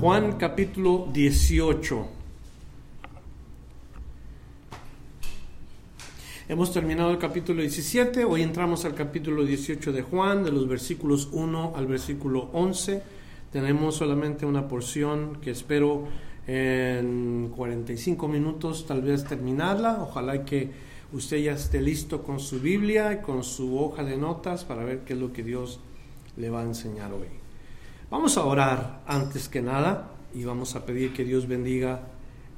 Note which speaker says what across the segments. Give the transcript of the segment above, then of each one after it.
Speaker 1: Juan capítulo 18. Hemos terminado el capítulo 17, hoy entramos al capítulo 18 de Juan, de los versículos 1 al versículo 11. Tenemos solamente una porción que espero en 45 minutos tal vez terminarla. Ojalá que usted ya esté listo con su Biblia y con su hoja de notas para ver qué es lo que Dios le va a enseñar hoy. Vamos a orar antes que nada y vamos a pedir que Dios bendiga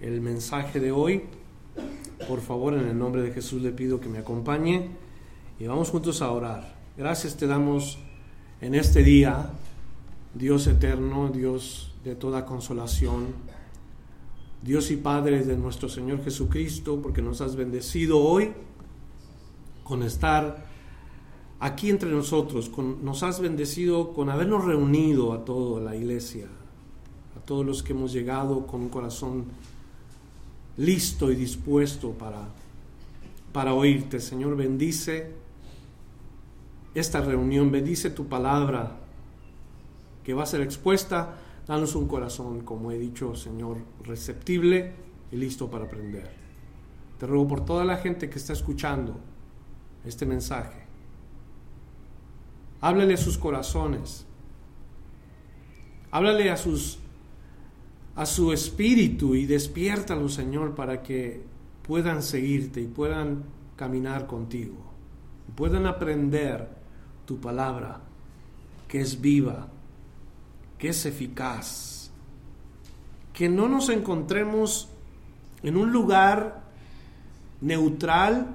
Speaker 1: el mensaje de hoy. Por favor, en el nombre de Jesús le pido que me acompañe y vamos juntos a orar. Gracias te damos en este día, Dios eterno, Dios de toda consolación, Dios y Padre de nuestro Señor Jesucristo, porque nos has bendecido hoy con estar aquí entre nosotros, nos has bendecido con habernos reunido a toda la iglesia, a todos los que hemos llegado con un corazón listo y dispuesto para, para oírte. Señor, bendice esta reunión, bendice tu palabra que va a ser expuesta. Danos un corazón, como he dicho, Señor, receptible y listo para aprender. Te ruego por toda la gente que está escuchando este mensaje Háblale a sus corazones. Háblale a sus a su espíritu y despiértalo, Señor, para que puedan seguirte y puedan caminar contigo. Puedan aprender tu palabra, que es viva, que es eficaz. Que no nos encontremos en un lugar neutral,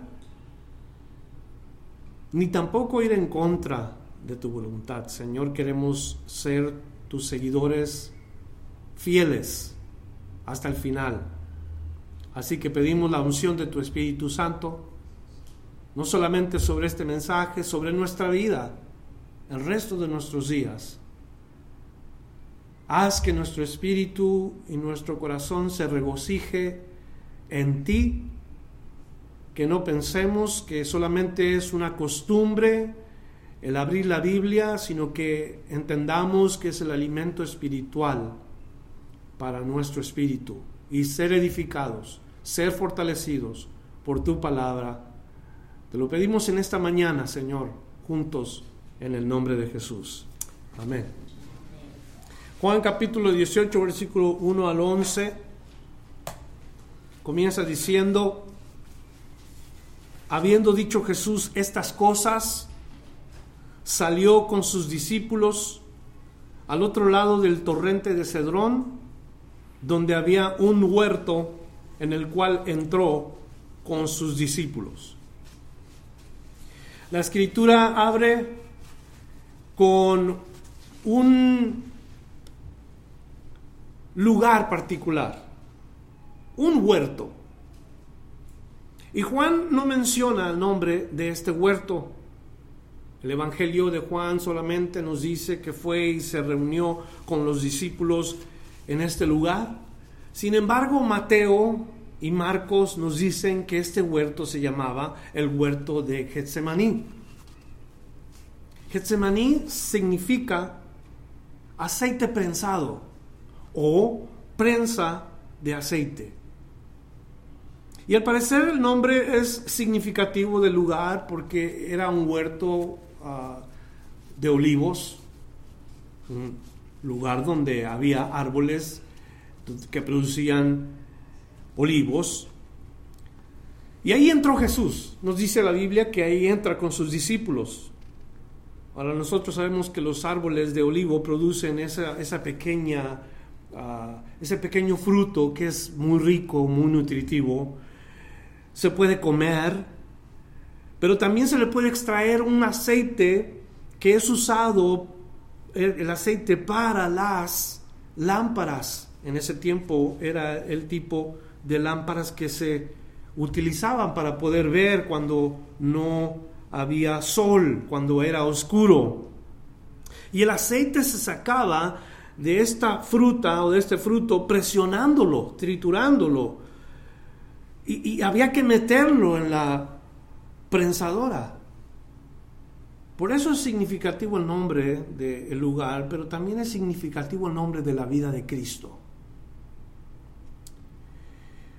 Speaker 1: ni tampoco ir en contra de tu voluntad. Señor, queremos ser tus seguidores fieles hasta el final. Así que pedimos la unción de tu Espíritu Santo, no solamente sobre este mensaje, sobre nuestra vida, el resto de nuestros días. Haz que nuestro espíritu y nuestro corazón se regocije en ti, que no pensemos que solamente es una costumbre, el abrir la Biblia, sino que entendamos que es el alimento espiritual para nuestro espíritu y ser edificados, ser fortalecidos por tu palabra. Te lo pedimos en esta mañana, Señor, juntos en el nombre de Jesús. Amén. Juan capítulo 18, versículo 1 al 11, comienza diciendo, habiendo dicho Jesús estas cosas, salió con sus discípulos al otro lado del torrente de Cedrón, donde había un huerto en el cual entró con sus discípulos. La escritura abre con un lugar particular, un huerto. Y Juan no menciona el nombre de este huerto, el Evangelio de Juan solamente nos dice que fue y se reunió con los discípulos en este lugar. Sin embargo, Mateo y Marcos nos dicen que este huerto se llamaba el huerto de Getsemaní. Getsemaní significa aceite prensado o prensa de aceite. Y al parecer el nombre es significativo del lugar porque era un huerto Ah, de olivos, un lugar donde había árboles que producían olivos. Y ahí entró Jesús. Nos dice la Biblia que ahí entra con sus discípulos. Ahora nosotros sabemos que los árboles de olivo producen esa, esa pequeña, ah, ese pequeño fruto que es muy rico, muy nutritivo. Se puede comer, pero también se le puede extraer un aceite que es usado el aceite para las lámparas. En ese tiempo era el tipo de lámparas que se utilizaban para poder ver cuando no había sol, cuando era oscuro. Y el aceite se sacaba de esta fruta o de este fruto presionándolo, triturándolo. Y, había que meterlo en la prensadora. Por eso es significativo el nombre del lugar, pero también es significativo el nombre de la vida de Cristo.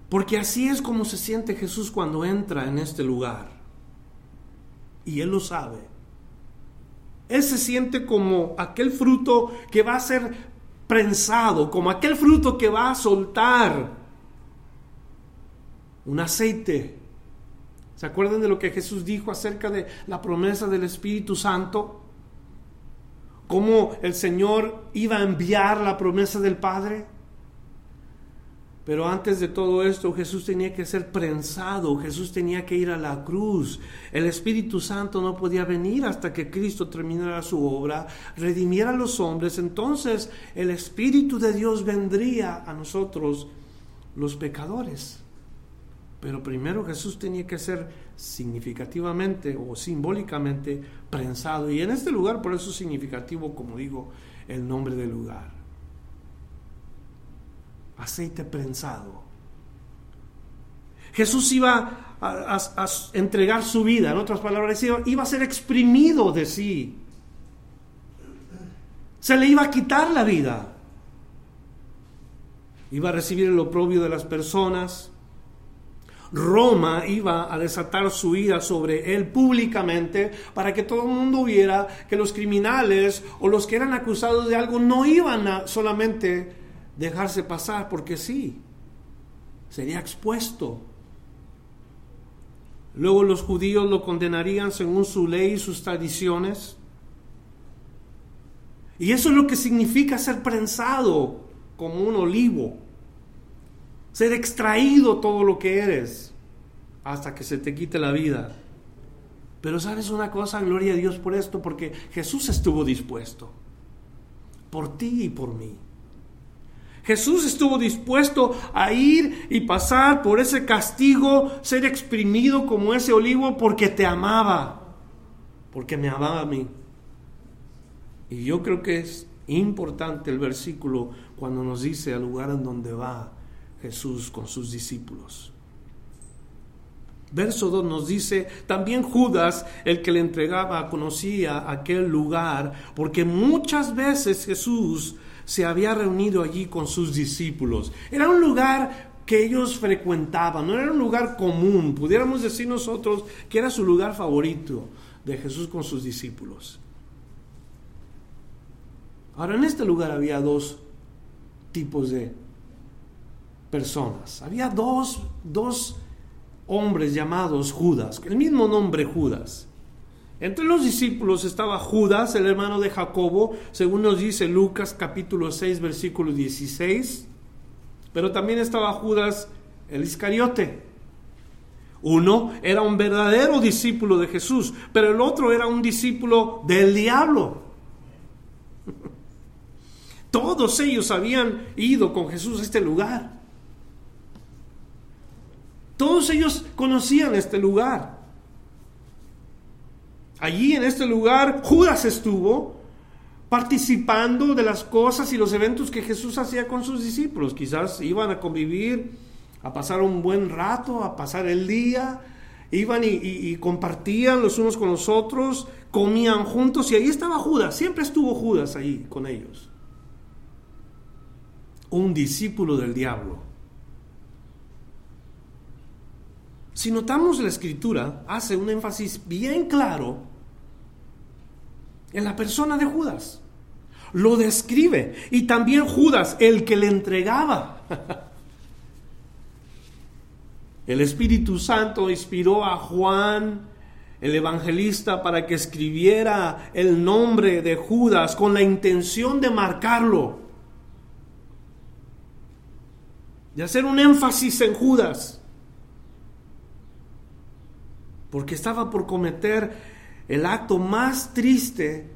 Speaker 1: Porque así es como se siente Jesús cuando entra en este lugar. Y Él lo sabe. Él se siente como aquel fruto que va a ser prensado, como aquel fruto que va a soltar un aceite ¿Se acuerdan de lo que Jesús dijo acerca de la promesa del Espíritu Santo? ¿Cómo el Señor iba a enviar la promesa del Padre? Pero antes de todo esto, Jesús tenía que ser prensado, Jesús tenía que ir a la cruz. El Espíritu Santo no podía venir hasta que Cristo terminara su obra, redimiera a los hombres. Entonces el Espíritu de Dios vendría a nosotros, los pecadores. Pero primero Jesús tenía que ser significativamente o simbólicamente prensado. Y en este lugar, por eso es significativo, como digo, el nombre del lugar. Aceite prensado. Jesús iba a, entregar su vida, en otras palabras, iba a ser exprimido de sí. Se le iba a quitar la vida. Iba a recibir el oprobio de las personas Roma iba a desatar su ira sobre él públicamente para que todo el mundo viera que los criminales o los que eran acusados de algo no iban a solamente dejarse pasar porque sí, sería expuesto. Luego los judíos lo condenarían según su ley y sus tradiciones. Y eso es lo que significa ser prensado como un olivo ser extraído todo lo que eres hasta que se te quite la vida. Pero sabes una cosa, gloria a Dios por esto, porque Jesús estuvo dispuesto, por ti y por mí. Jesús estuvo dispuesto a ir y pasar por ese castigo, ser exprimido como ese olivo porque te amaba, porque me amaba a mí. Y yo creo que es importante el versículo cuando nos dice al lugar en donde va Jesús con sus discípulos. Verso 2 nos dice, también Judas, el que le entregaba, conocía aquel lugar, porque muchas veces Jesús se había reunido allí con sus discípulos. Era un lugar que ellos frecuentaban, no era un lugar común, pudiéramos decir nosotros que era su lugar favorito de Jesús con sus discípulos. Ahora, en este lugar había dos tipos de Había dos, dos hombres llamados Judas, el mismo nombre Judas. Entre los discípulos estaba Judas, el hermano de Jacobo, según nos dice Lucas capítulo 6, versículo 16. Pero también estaba Judas el Iscariote. Uno era un verdadero discípulo de Jesús, pero el otro era un discípulo del diablo. Todos ellos habían ido con Jesús a este lugar. Todos ellos conocían este lugar. Allí en este lugar Judas estuvo participando de las cosas y los eventos que Jesús hacía con sus discípulos. Quizás iban a convivir, a pasar un buen rato, a pasar el día, iban y, compartían los unos con los otros, comían juntos y ahí estaba Judas, siempre estuvo Judas ahí con ellos. Un discípulo del diablo. Si notamos la escritura, hace un énfasis bien claro en la persona de Judas. Lo describe. Y también Judas, el que le entregaba. El Espíritu Santo inspiró a Juan, el evangelista, para que escribiera el nombre de Judas con la intención de marcarlo. De hacer un énfasis en Judas porque estaba por cometer el acto más triste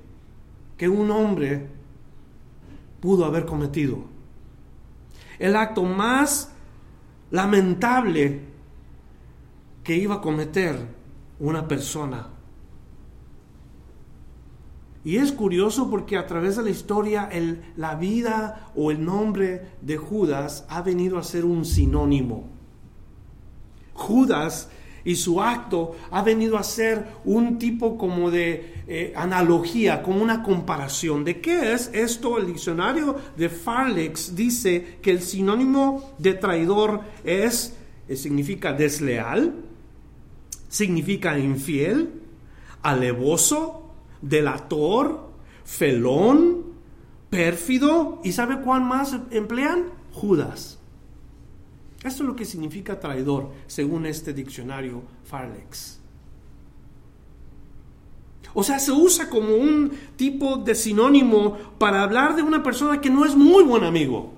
Speaker 1: que un hombre pudo haber cometido. El acto más lamentable que iba a cometer una persona. Y es curioso porque a través de la historia la vida o el nombre de Judas ha venido a ser un sinónimo. Judas y su acto ha venido a ser un tipo como de eh, analogía, como una comparación. ¿De qué es esto? El diccionario de Farlex dice que el sinónimo de traidor es, eh, significa desleal, significa infiel, alevoso, delator, felón, pérfido. ¿Y sabe cuál más emplean? Judas. Esto es lo que significa traidor, según este diccionario Farlex. O sea, se usa como un tipo de sinónimo para hablar de una persona que no es muy buen amigo.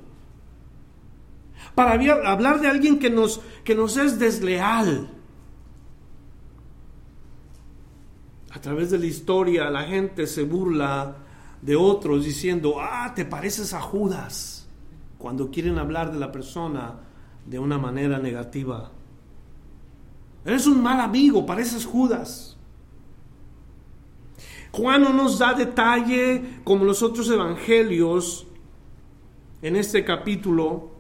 Speaker 1: Para hablar de alguien que nos, que nos es desleal. A través de la historia la gente se burla de otros diciendo, ah, te pareces a Judas. Cuando quieren hablar de la persona de una manera negativa. Eres un mal amigo, pareces Judas. Juan no nos da detalle como los otros evangelios en este capítulo,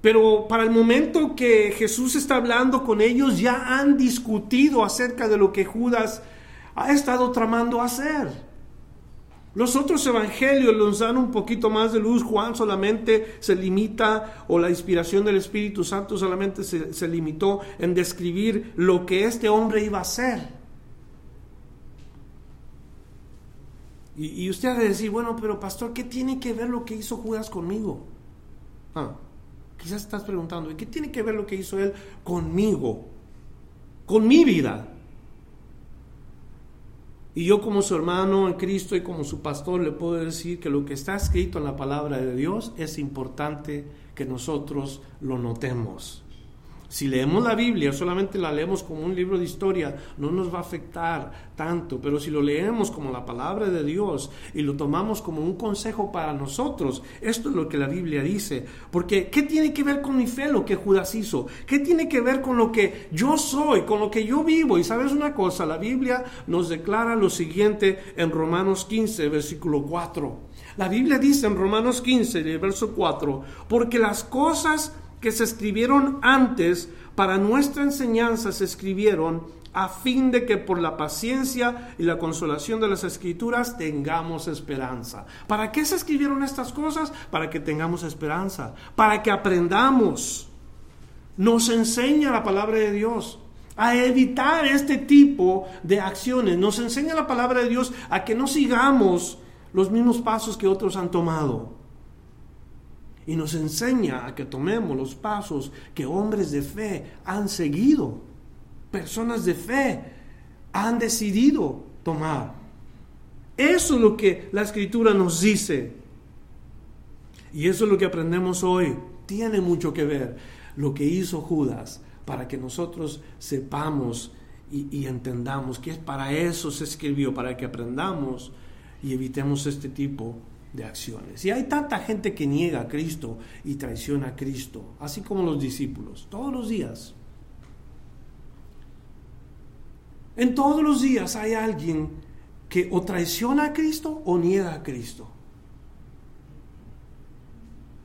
Speaker 1: pero para el momento que Jesús está hablando con ellos ya han discutido acerca de lo que Judas ha estado tramando hacer. Los otros evangelios nos dan un poquito más de luz. Juan solamente se limita, o la inspiración del Espíritu Santo solamente se, limitó en describir lo que este hombre iba a hacer. Y, usted ha de decir, bueno, pero pastor, ¿qué tiene que ver lo que hizo Judas conmigo? Ah, quizás estás preguntando, ¿y qué tiene que ver lo que hizo él conmigo? Con mi vida. Y yo como su hermano en Cristo y como su pastor le puedo decir que lo que está escrito en la palabra de Dios es importante que nosotros lo notemos. Si leemos la Biblia, solamente la leemos como un libro de historia, no nos va a afectar tanto, pero si lo leemos como la palabra de Dios y lo tomamos como un consejo para nosotros, esto es lo que la Biblia dice. Porque, ¿qué tiene que ver con mi fe lo que Judas hizo? ¿Qué tiene que ver con lo que yo soy, con lo que yo vivo? Y sabes una cosa, la Biblia nos declara lo siguiente en Romanos 15, versículo 4. La Biblia dice en Romanos 15, verso 4, porque las cosas que se escribieron antes para nuestra enseñanza se escribieron a fin de que por la paciencia y la consolación de las escrituras tengamos esperanza. ¿Para qué se escribieron estas cosas? Para que tengamos esperanza, para que aprendamos. Nos enseña la palabra de Dios a evitar este tipo de acciones. Nos enseña la palabra de Dios a que no sigamos los mismos pasos que otros han tomado y nos enseña a que tomemos los pasos que hombres de fe han seguido, personas de fe han decidido tomar. Eso es lo que la escritura nos dice. Y eso es lo que aprendemos hoy. Tiene mucho que ver lo que hizo Judas para que nosotros sepamos y, entendamos que es para eso se escribió, para que aprendamos y evitemos este tipo de acciones. Y hay tanta gente que niega a Cristo y traiciona a Cristo, así como los discípulos, todos los días. En todos los días hay alguien que o traiciona a Cristo o niega a Cristo.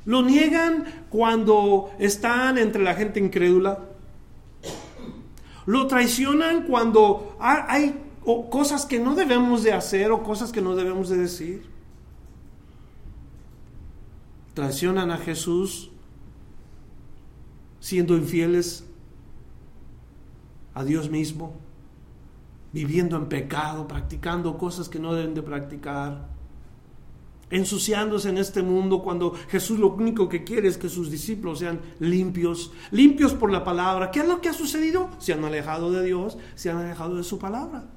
Speaker 1: Lo niegan cuando están entre la gente incrédula. Lo traicionan cuando hay cosas que no debemos de hacer o cosas que no debemos de decir traicionan a Jesús siendo infieles a Dios mismo, viviendo en pecado, practicando cosas que no deben de practicar, ensuciándose en este mundo cuando Jesús lo único que quiere es que sus discípulos sean limpios, limpios por la palabra. ¿Qué es lo que ha sucedido? Se han alejado de Dios, se han alejado de su palabra.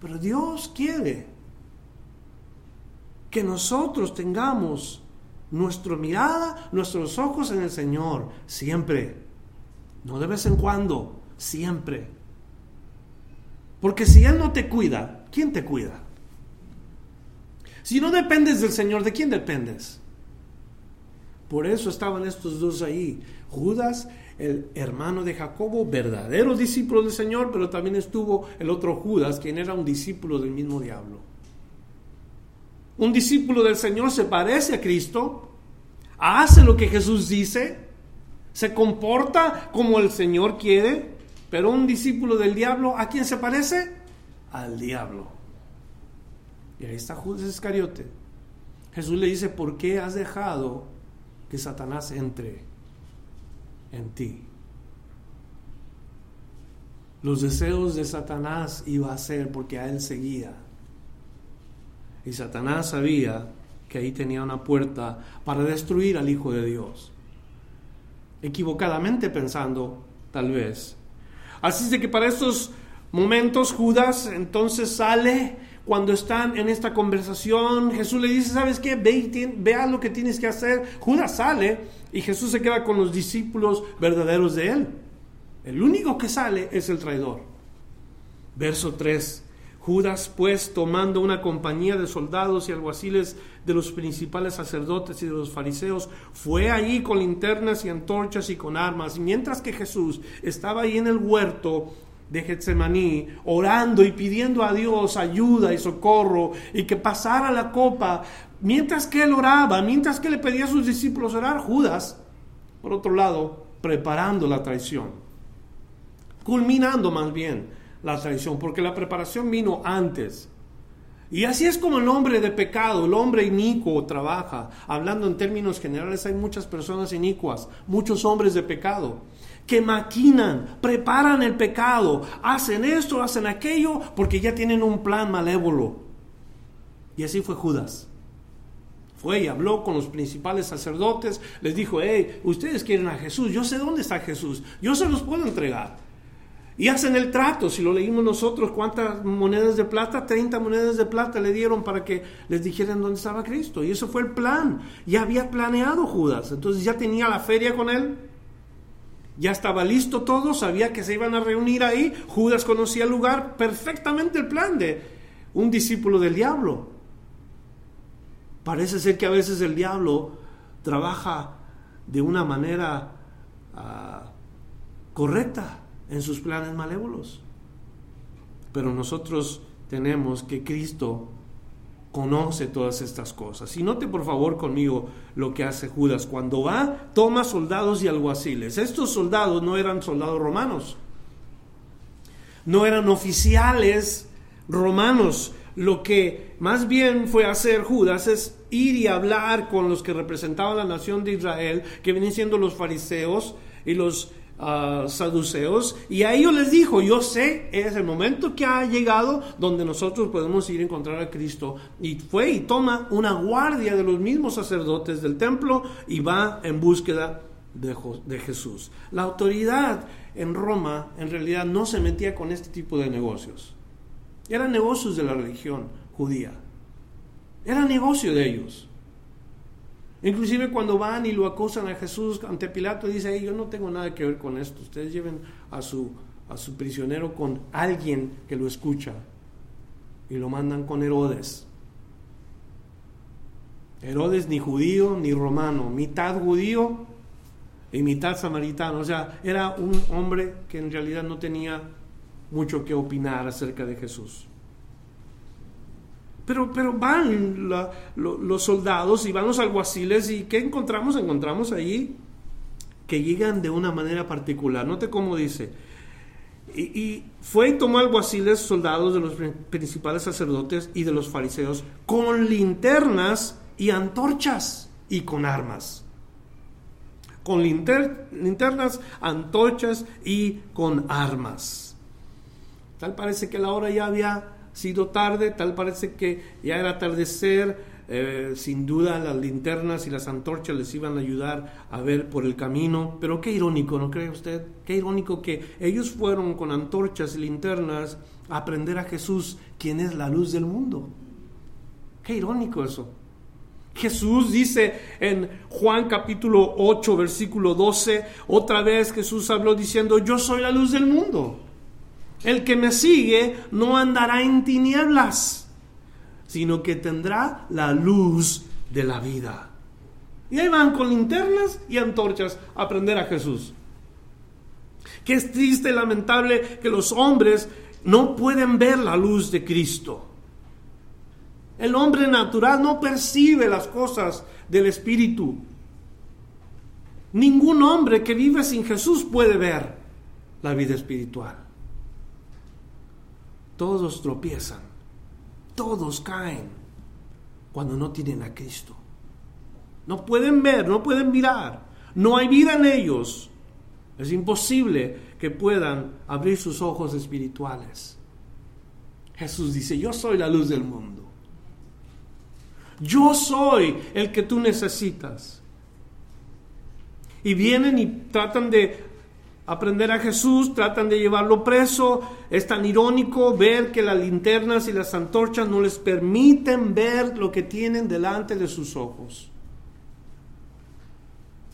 Speaker 1: Pero Dios quiere que nosotros tengamos nuestra mirada, nuestros ojos en el Señor, siempre. No de vez en cuando, siempre. Porque si Él no te cuida, ¿quién te cuida? Si no dependes del Señor, ¿de quién dependes? Por eso estaban estos dos ahí. Judas, el hermano de Jacobo, verdadero discípulo del Señor, pero también estuvo el otro Judas, quien era un discípulo del mismo diablo. Un discípulo del Señor se parece a Cristo, hace lo que Jesús dice, se comporta como el Señor quiere, pero un discípulo del diablo, ¿a quién se parece? Al diablo. Y ahí está Judas Iscariote. Jesús le dice, ¿por qué has dejado que Satanás entre en ti? Los deseos de Satanás iba a ser porque a él seguía. Y Satanás sabía que ahí tenía una puerta para destruir al Hijo de Dios. Equivocadamente pensando, tal vez. Así es de que para estos momentos Judas entonces sale cuando están en esta conversación. Jesús le dice, ¿sabes qué? Ve, vea lo que tienes que hacer. Judas sale y Jesús se queda con los discípulos verdaderos de él. El único que sale es el traidor. Verso 3. Judas, pues, tomando una compañía de soldados y alguaciles de los principales sacerdotes y de los fariseos, fue allí con linternas y antorchas y con armas, mientras que Jesús estaba ahí en el huerto de Getsemaní, orando y pidiendo a Dios ayuda y socorro y que pasara la copa, mientras que él oraba, mientras que le pedía a sus discípulos orar, Judas, por otro lado, preparando la traición, culminando más bien la traición, porque la preparación vino antes. Y así es como el hombre de pecado, el hombre inicuo trabaja. Hablando en términos generales, hay muchas personas inicuas, muchos hombres de pecado, que maquinan, preparan el pecado, hacen esto, hacen aquello, porque ya tienen un plan malévolo. Y así fue Judas. Fue y habló con los principales sacerdotes, les dijo, hey, ustedes quieren a Jesús, yo sé dónde está Jesús, yo se los puedo entregar. Y hacen el trato, si lo leímos nosotros, ¿cuántas monedas de plata? 30 monedas de plata le dieron para que les dijeran dónde estaba Cristo. Y eso fue el plan. Ya había planeado Judas. Entonces ya tenía la feria con él. Ya estaba listo todo, sabía que se iban a reunir ahí. Judas conocía el lugar, perfectamente el plan de un discípulo del diablo. Parece ser que a veces el diablo trabaja de una manera ah, correcta en sus planes malévolos. Pero nosotros tenemos que Cristo conoce todas estas cosas. Y note por favor conmigo lo que hace Judas. Cuando va, toma soldados y alguaciles. Estos soldados no eran soldados romanos, no eran oficiales romanos. Lo que más bien fue hacer Judas es ir y hablar con los que representaban la nación de Israel, que vienen siendo los fariseos y los saduceos y a ellos les dijo, yo sé, es el momento que ha llegado donde nosotros podemos ir a encontrar a Cristo. Y fue y toma una guardia de los mismos sacerdotes del templo y va en búsqueda de, de Jesús. La autoridad en Roma en realidad no se metía con este tipo de negocios. Eran negocios de la religión judía. Era negocio de ellos. Inclusive cuando van y lo acusan a Jesús ante Pilato, dice, yo no tengo nada que ver con esto, ustedes lleven a su, a su prisionero con alguien que lo escucha y lo mandan con Herodes. Herodes ni judío ni romano, mitad judío y mitad samaritano. O sea, era un hombre que en realidad no tenía mucho que opinar acerca de Jesús. Pero, pero van los soldados y van los alguaciles y ¿qué encontramos? Encontramos ahí que llegan de una manera particular. Note cómo dice. Y, fue y tomó alguaciles, soldados de los principales sacerdotes y de los fariseos, con linternas y antorchas y con armas. Con linternas, antorchas y con armas. Tal parece que la hora ya había sido tarde, tal parece que ya era atardecer, eh, sin duda las linternas y las antorchas les iban a ayudar a ver por el camino, pero qué irónico, ¿no cree usted? Qué irónico que ellos fueron con antorchas y linternas a aprender a Jesús, quien es la luz del mundo. Qué irónico eso. Jesús dice en Juan capítulo 8, versículo 12, otra vez Jesús habló diciendo, yo soy la luz del mundo. El que me sigue no andará en tinieblas, sino que tendrá la luz de la vida. Y ahí van con linternas y antorchas a aprender a Jesús. Que es triste y lamentable que los hombres no pueden ver la luz de Cristo. El hombre natural no percibe las cosas del Espíritu. Ningún hombre que vive sin Jesús puede ver la vida espiritual. Todos tropiezan, todos caen cuando no tienen a Cristo. No pueden ver, no pueden mirar, no hay vida en ellos. Es imposible que puedan abrir sus ojos espirituales. Jesús dice, yo soy la luz del mundo. Yo soy el que tú necesitas. Y vienen y tratan de aprender a Jesús, tratan de llevarlo preso. Es tan irónico ver que las linternas y las antorchas no les permiten ver lo que tienen delante de sus ojos.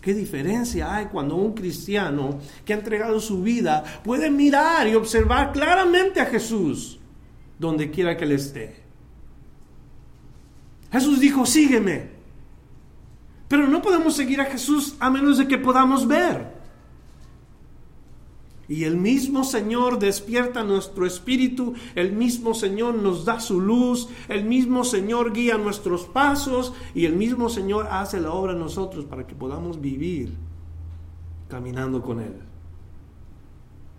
Speaker 1: ¿Qué diferencia hay cuando un cristiano que ha entregado su vida puede mirar y observar claramente a Jesús donde quiera que él esté? Jesús dijo, sígueme. Pero no podemos seguir a Jesús a menos de que podamos ver. Y el mismo Señor despierta nuestro espíritu, el mismo Señor nos da su luz, el mismo Señor guía nuestros pasos y el mismo Señor hace la obra en nosotros para que podamos vivir caminando con Él.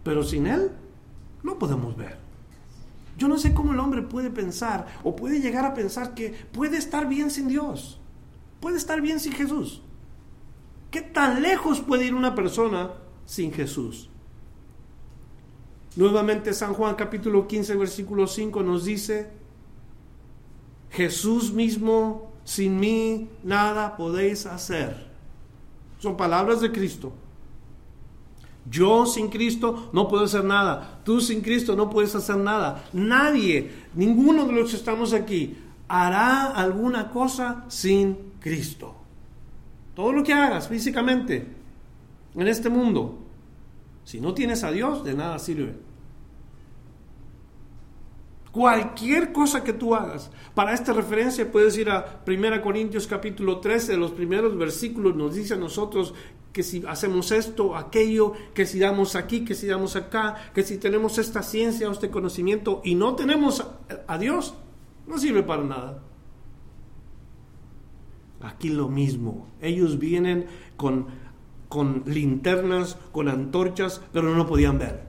Speaker 1: Pero sin Él no podemos ver. Yo no sé cómo el hombre puede pensar o puede llegar a pensar que puede estar bien sin Dios, puede estar bien sin Jesús. ¿Qué tan lejos puede ir una persona sin Jesús? Nuevamente San Juan capítulo 15 versículo 5 nos dice, Jesús mismo, sin mí nada podéis hacer. Son palabras de Cristo. Yo sin Cristo no puedo hacer nada. Tú sin Cristo no puedes hacer nada. Nadie, ninguno de los que estamos aquí, hará alguna cosa sin Cristo. Todo lo que hagas físicamente en este mundo, si no tienes a Dios, de nada sirve. Cualquier cosa que tú hagas. Para esta referencia puedes ir a 1 Corintios capítulo 13, los primeros versículos nos dice a nosotros que si hacemos esto, aquello, que si damos aquí, que si damos acá, que si tenemos esta ciencia o este conocimiento y no tenemos a, Dios, no sirve para nada. Aquí lo mismo. Ellos vienen con, con linternas, con antorchas, pero no podían ver.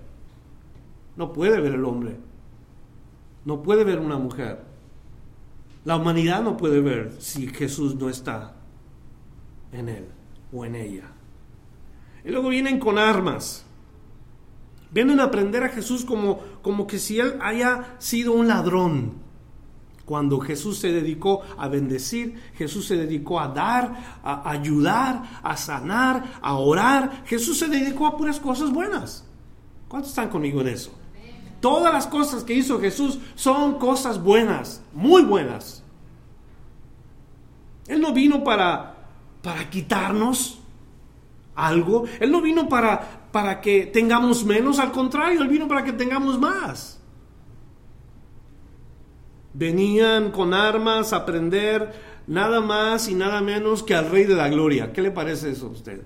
Speaker 1: No puede ver el hombre no puede ver una mujer. La humanidad no puede ver si Jesús no está en él o en ella. Y luego vienen con armas. Vienen a aprender a Jesús como, como que si él haya sido un ladrón. Cuando Jesús se dedicó a bendecir, Jesús se dedicó a dar, a ayudar, a sanar, a orar. Jesús se dedicó a puras cosas buenas. ¿Cuántos están conmigo en eso? Todas las cosas que hizo Jesús son cosas buenas, muy buenas. Él no vino para, para quitarnos algo. Él no vino para, para que tengamos menos, al contrario, Él vino para que tengamos más. Venían con armas a aprender nada más y nada menos que al Rey de la Gloria. ¿Qué le parece eso a usted?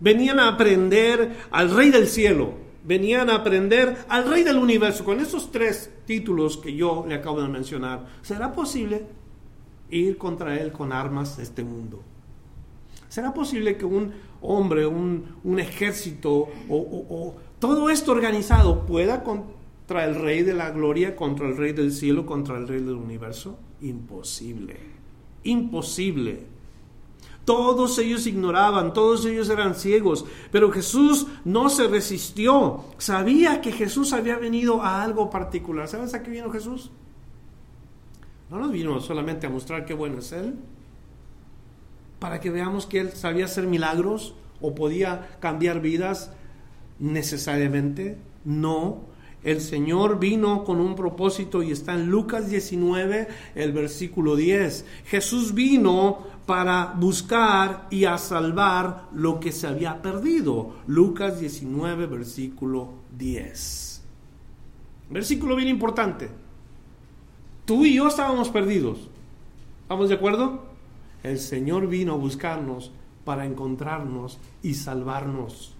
Speaker 1: Venían a aprender al Rey del Cielo venían a aprender al Rey del Universo. Con esos tres títulos que yo le acabo de mencionar, ¿será posible ir contra Él con armas de este mundo? ¿Será posible que un hombre, un, ejército o, todo esto organizado pueda contra el Rey de la Gloria, contra el Rey del Cielo, contra el Rey del Universo? Imposible. Imposible. Todos ellos ignoraban, todos ellos eran ciegos, pero Jesús no se resistió. Sabía que Jesús había venido a algo particular. ¿Sabes a qué vino Jesús? No nos vino solamente a mostrar qué bueno es Él, para que veamos que Él sabía hacer milagros o podía cambiar vidas necesariamente. No, el Señor vino con un propósito y está en Lucas 19, el versículo 10. Jesús vino para buscar y a salvar lo que se había perdido. Lucas 19, versículo 10. Versículo bien importante. tú y yo estábamos perdidos. ¿Estamos de acuerdo? El Señor vino a buscarnos para encontrarnos y salvarnos.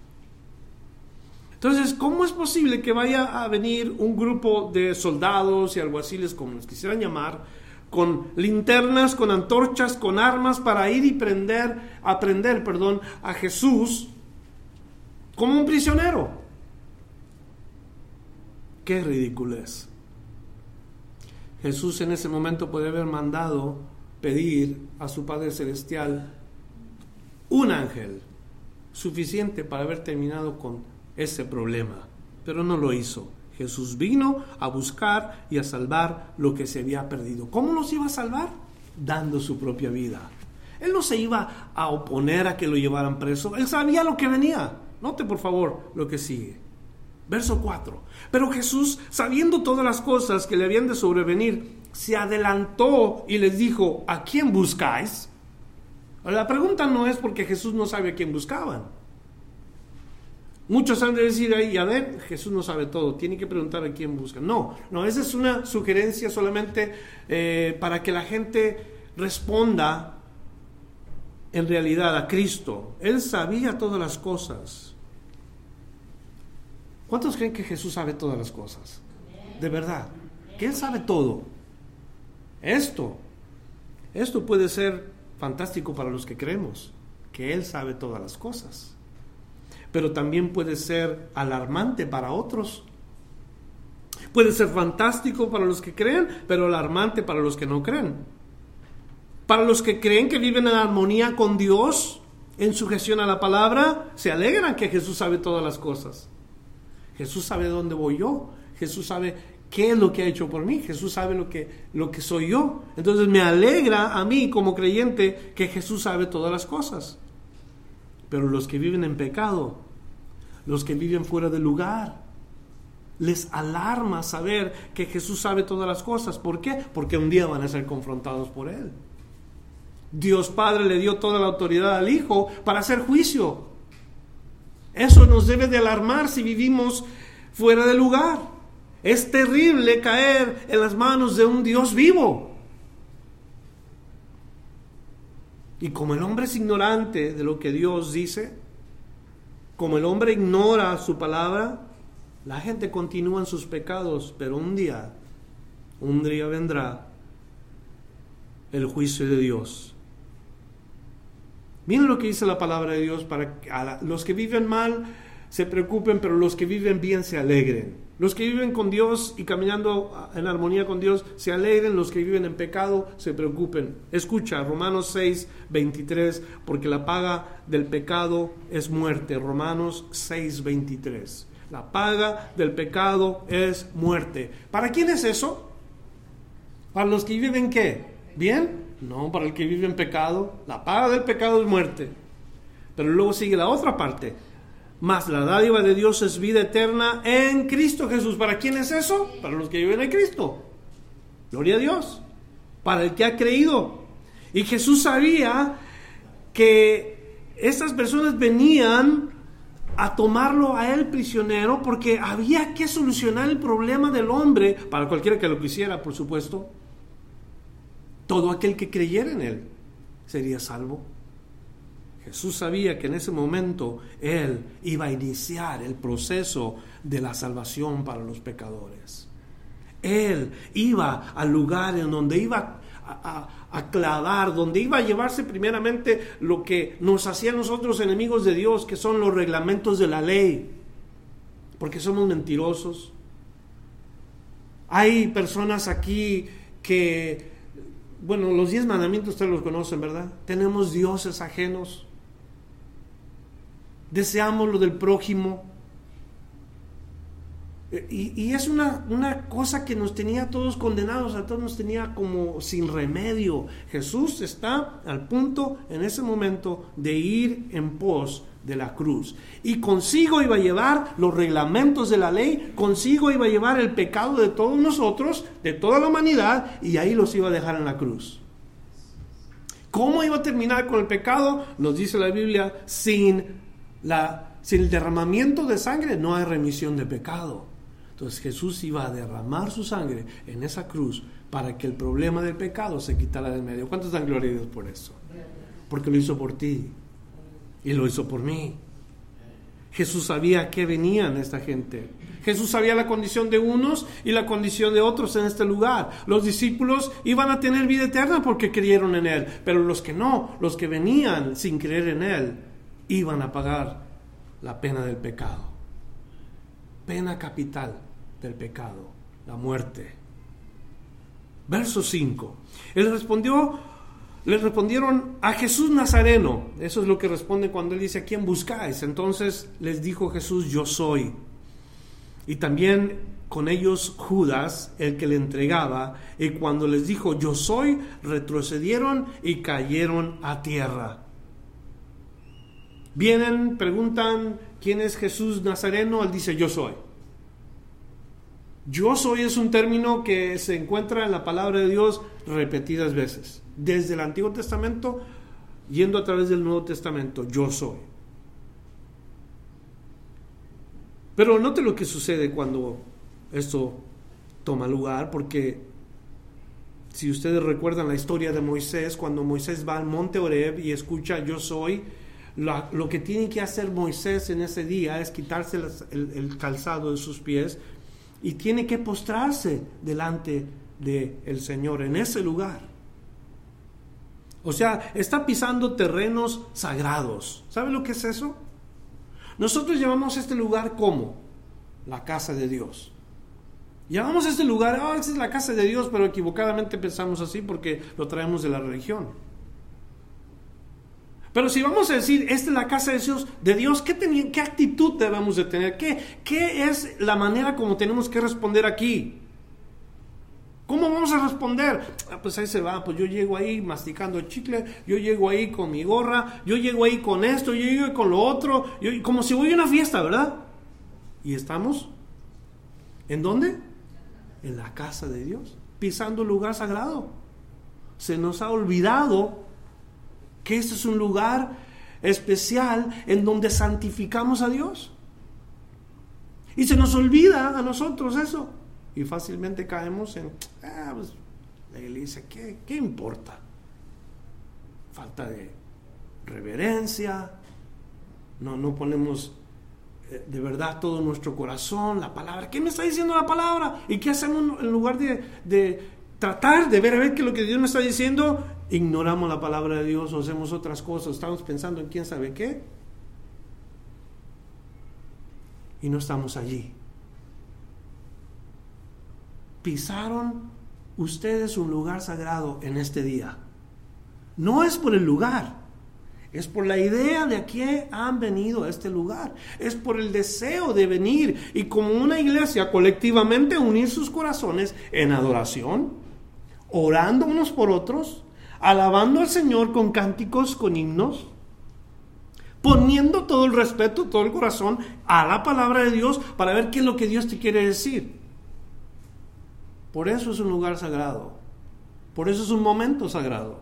Speaker 1: Entonces, ¿cómo es posible que vaya a venir un grupo de soldados y alguaciles, como los quisieran llamar, con linternas, con antorchas, con armas para ir y prender, aprender, perdón, a Jesús como un prisionero? Qué ridiculez. Jesús en ese momento puede haber mandado pedir a su Padre Celestial un ángel suficiente para haber terminado con ese problema, pero no lo hizo. Jesús vino a buscar y a salvar lo que se había perdido. ¿Cómo nos iba a salvar? Dando su propia vida. Él no se iba a oponer a que lo llevaran preso. Él sabía lo que venía. Note por favor lo que sigue. Verso 4. Pero Jesús, sabiendo todas las cosas que le habían de sobrevenir, se adelantó y les dijo, ¿a quién buscáis? La pregunta no es porque Jesús no sabe a quién buscaban. Muchos han de decir ahí, a ver, Jesús no sabe todo, tiene que preguntar a quién busca. No, no, esa es una sugerencia solamente eh, para que la gente responda en realidad a Cristo. Él sabía todas las cosas. ¿Cuántos creen que Jesús sabe todas las cosas? De verdad, que Él sabe todo. Esto, esto puede ser fantástico para los que creemos, que Él sabe todas las cosas pero también puede ser alarmante para otros. Puede ser fantástico para los que creen, pero alarmante para los que no creen. Para los que creen que viven en armonía con Dios, en sujeción a la palabra, se alegran que Jesús sabe todas las cosas. Jesús sabe dónde voy yo. Jesús sabe qué es lo que ha hecho por mí. Jesús sabe lo que, lo que soy yo. Entonces me alegra a mí como creyente que Jesús sabe todas las cosas. Pero los que viven en pecado, los que viven fuera del lugar, les alarma saber que Jesús sabe todas las cosas. ¿Por qué? Porque un día van a ser confrontados por Él. Dios Padre le dio toda la autoridad al Hijo para hacer juicio. Eso nos debe de alarmar si vivimos fuera del lugar. Es terrible caer en las manos de un Dios vivo. Y como el hombre es ignorante de lo que Dios dice, como el hombre ignora su palabra, la gente continúa en sus pecados, pero un día, un día vendrá el juicio de Dios. Miren lo que dice la palabra de Dios para que los que viven mal se preocupen, pero los que viven bien se alegren. Los que viven con Dios y caminando en armonía con Dios se alegren, los que viven en pecado se preocupen. Escucha Romanos 6, 23, porque la paga del pecado es muerte. Romanos 6, 23. La paga del pecado es muerte. ¿Para quién es eso? ¿Para los que viven qué? ¿Bien? No, para el que vive en pecado. La paga del pecado es muerte. Pero luego sigue la otra parte mas la dádiva de Dios es vida eterna en Cristo Jesús. ¿Para quién es eso? Para los que viven en Cristo. Gloria a Dios. Para el que ha creído. Y Jesús sabía que estas personas venían a tomarlo a él prisionero porque había que solucionar el problema del hombre, para cualquiera que lo quisiera, por supuesto. Todo aquel que creyera en él sería salvo. Jesús sabía que en ese momento Él iba a iniciar el proceso de la salvación para los pecadores. Él iba al lugar en donde iba a, clavar, donde iba a llevarse primeramente lo que nos hacía nosotros enemigos de Dios, que son los reglamentos de la ley, porque somos mentirosos. Hay personas aquí que, bueno, los diez mandamientos ustedes los conocen, ¿verdad? Tenemos dioses ajenos deseamos lo del prójimo. Y, es una, una, cosa que nos tenía todos condenados, a todos nos tenía como sin remedio. Jesús está al punto en ese momento de ir en pos de la cruz. Y consigo iba a llevar los reglamentos de la ley, consigo iba a llevar el pecado de todos nosotros, de toda la humanidad, y ahí los iba a dejar en la cruz. ¿Cómo iba a terminar con el pecado? Nos dice la Biblia, sin sin el derramamiento de sangre no hay remisión de pecado. Entonces Jesús iba a derramar su sangre en esa cruz para que el problema del pecado se quitara del medio. ¿Cuántos dan gloria Dios por eso? Porque lo hizo por ti y lo hizo por mí. Jesús sabía que venían esta gente. Jesús sabía la condición de unos y la condición de otros en este lugar. Los discípulos iban a tener vida eterna porque creyeron en Él, pero los que no, los que venían sin creer en Él, iban a pagar la pena del pecado. Pena capital del pecado, la muerte. Verso 5. Él respondió, respondieron a Jesús Nazareno. Eso es lo que responde cuando él dice, ¿a quién buscáis? Entonces les dijo Jesús, yo soy. Y también con ellos Judas, el que le entregaba, y cuando les dijo, yo soy, retrocedieron y cayeron a tierra. Vienen, preguntan, ¿quién es Jesús Nazareno? Él dice, yo soy. Yo soy es un término que se encuentra en la palabra de Dios repetidas veces, desde el Antiguo Testamento yendo a través del Nuevo Testamento, yo soy. Pero note lo que sucede cuando esto toma lugar, porque si ustedes recuerdan la historia de Moisés, cuando Moisés va al monte Oreb y escucha yo soy, lo, que tiene que hacer Moisés en ese día es quitarse el calzado de sus pies y tiene que postrarse delante del el Señor en ese lugar. O sea, está pisando terrenos sagrados. ¿Sabe lo que es eso? Nosotros llamamos este lugar como la casa de Dios. Llamamos este lugar, ah, esta es la casa de Dios, pero equivocadamente pensamos así porque lo traemos de la religión. Pero si vamos a decir, esta es la casa de Dios, de Dios ¿qué, ¿qué actitud debemos de tener? ¿Qué, ¿Qué es la manera como tenemos que responder aquí? ¿Cómo vamos a responder? Ah, pues ahí se va, pues yo llego ahí masticando chicle, yo llego ahí con mi gorra, yo llego ahí con esto, yo llego con lo otro, como si voy a una fiesta, ¿verdad? ¿Y estamos? ¿En dónde? En la casa de Dios, pisando lugar sagrado. Se nos ha olvidado que este es un lugar especial en donde santificamos a Dios. Y se nos olvida a nosotros eso. Y fácilmente caemos en, ah, pues, la iglesia, ¿qué, ¿qué importa? Falta de reverencia, no, no ponemos eh, de verdad todo nuestro corazón, la palabra. ¿Qué me está diciendo la palabra? ¿Y qué hacemos en lugar de, de tratar de ver a ver qué es lo que Dios me está diciendo? Ignoramos la palabra de Dios o hacemos otras cosas, estamos pensando en quién sabe qué y no estamos allí. Pisaron ustedes un lugar sagrado en este día. No es por el lugar, es por la idea de a qué han venido a este lugar. Es por el deseo de venir y como una iglesia colectivamente unir sus corazones en adoración, orando unos por otros, alabando al Señor con cánticos, con himnos, poniendo todo el respeto, todo el corazón a la palabra de Dios para ver qué es lo que Dios te quiere decir. Por eso es un lugar sagrado. Por eso es un momento sagrado.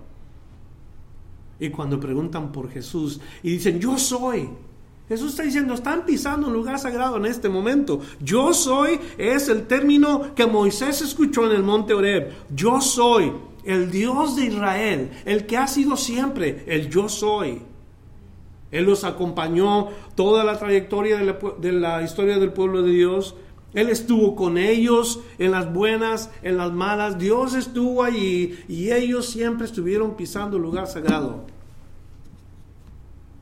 Speaker 1: Y cuando preguntan por Jesús y dicen, yo soy, Jesús está diciendo, están pisando un lugar sagrado en este momento. Yo soy es el término que Moisés escuchó en el monte Oreb. Yo soy el Dios de Israel, el que ha sido siempre el yo soy. Él los acompañó toda la trayectoria de la, historia del pueblo de Dios. Él estuvo con ellos en las buenas, en las malas. Dios estuvo allí y ellos siempre estuvieron pisando el lugar sagrado.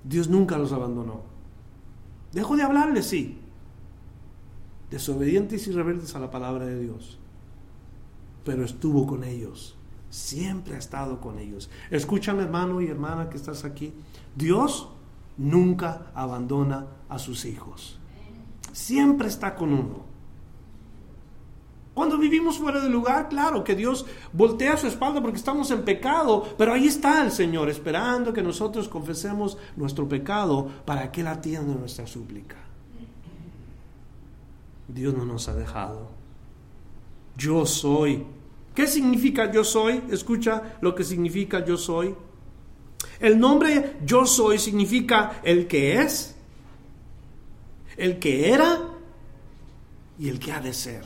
Speaker 1: Dios nunca los abandonó. Dejó de hablarles, sí. Desobedientes y rebeldes a la palabra de Dios. Pero estuvo con ellos siempre ha estado con ellos. Escúchame hermano y hermana que estás aquí. Dios nunca abandona a sus hijos. Siempre está con uno. Cuando vivimos fuera del lugar, claro que Dios voltea su espalda porque estamos en pecado, pero ahí está el Señor esperando que nosotros confesemos nuestro pecado para que Él atienda nuestra súplica. Dios no nos ha dejado. Yo soy ¿Qué significa yo soy? Escucha lo que significa yo soy. El nombre yo soy significa el que es, el que era y el que ha de ser.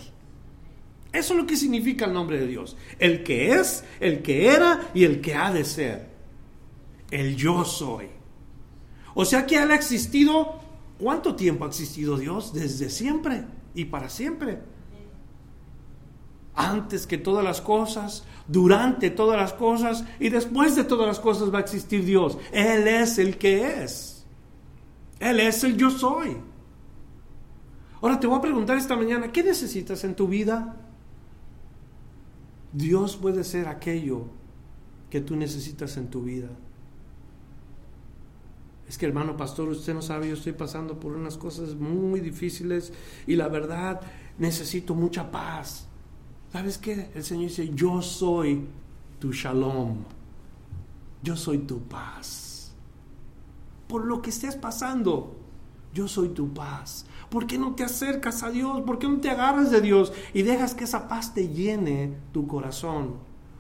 Speaker 1: Eso es lo que significa el nombre de Dios. El que es, el que era y el que ha de ser. El yo soy. O sea que Él ha existido. ¿Cuánto tiempo ha existido Dios? Desde siempre y para siempre. Antes que todas las cosas, durante todas las cosas y después de todas las cosas va a existir Dios. Él es el que es. Él es el yo soy. Ahora te voy a preguntar esta mañana, ¿qué necesitas en tu vida? Dios puede ser aquello que tú necesitas en tu vida. Es que hermano pastor, usted no sabe, yo estoy pasando por unas cosas muy difíciles y la verdad necesito mucha paz. ¿Sabes qué? El Señor dice, yo soy tu shalom. Yo soy tu paz. Por lo que estés pasando, yo soy tu paz. ¿Por qué no te acercas a Dios? ¿Por qué no te agarras de Dios y dejas que esa paz te llene tu corazón?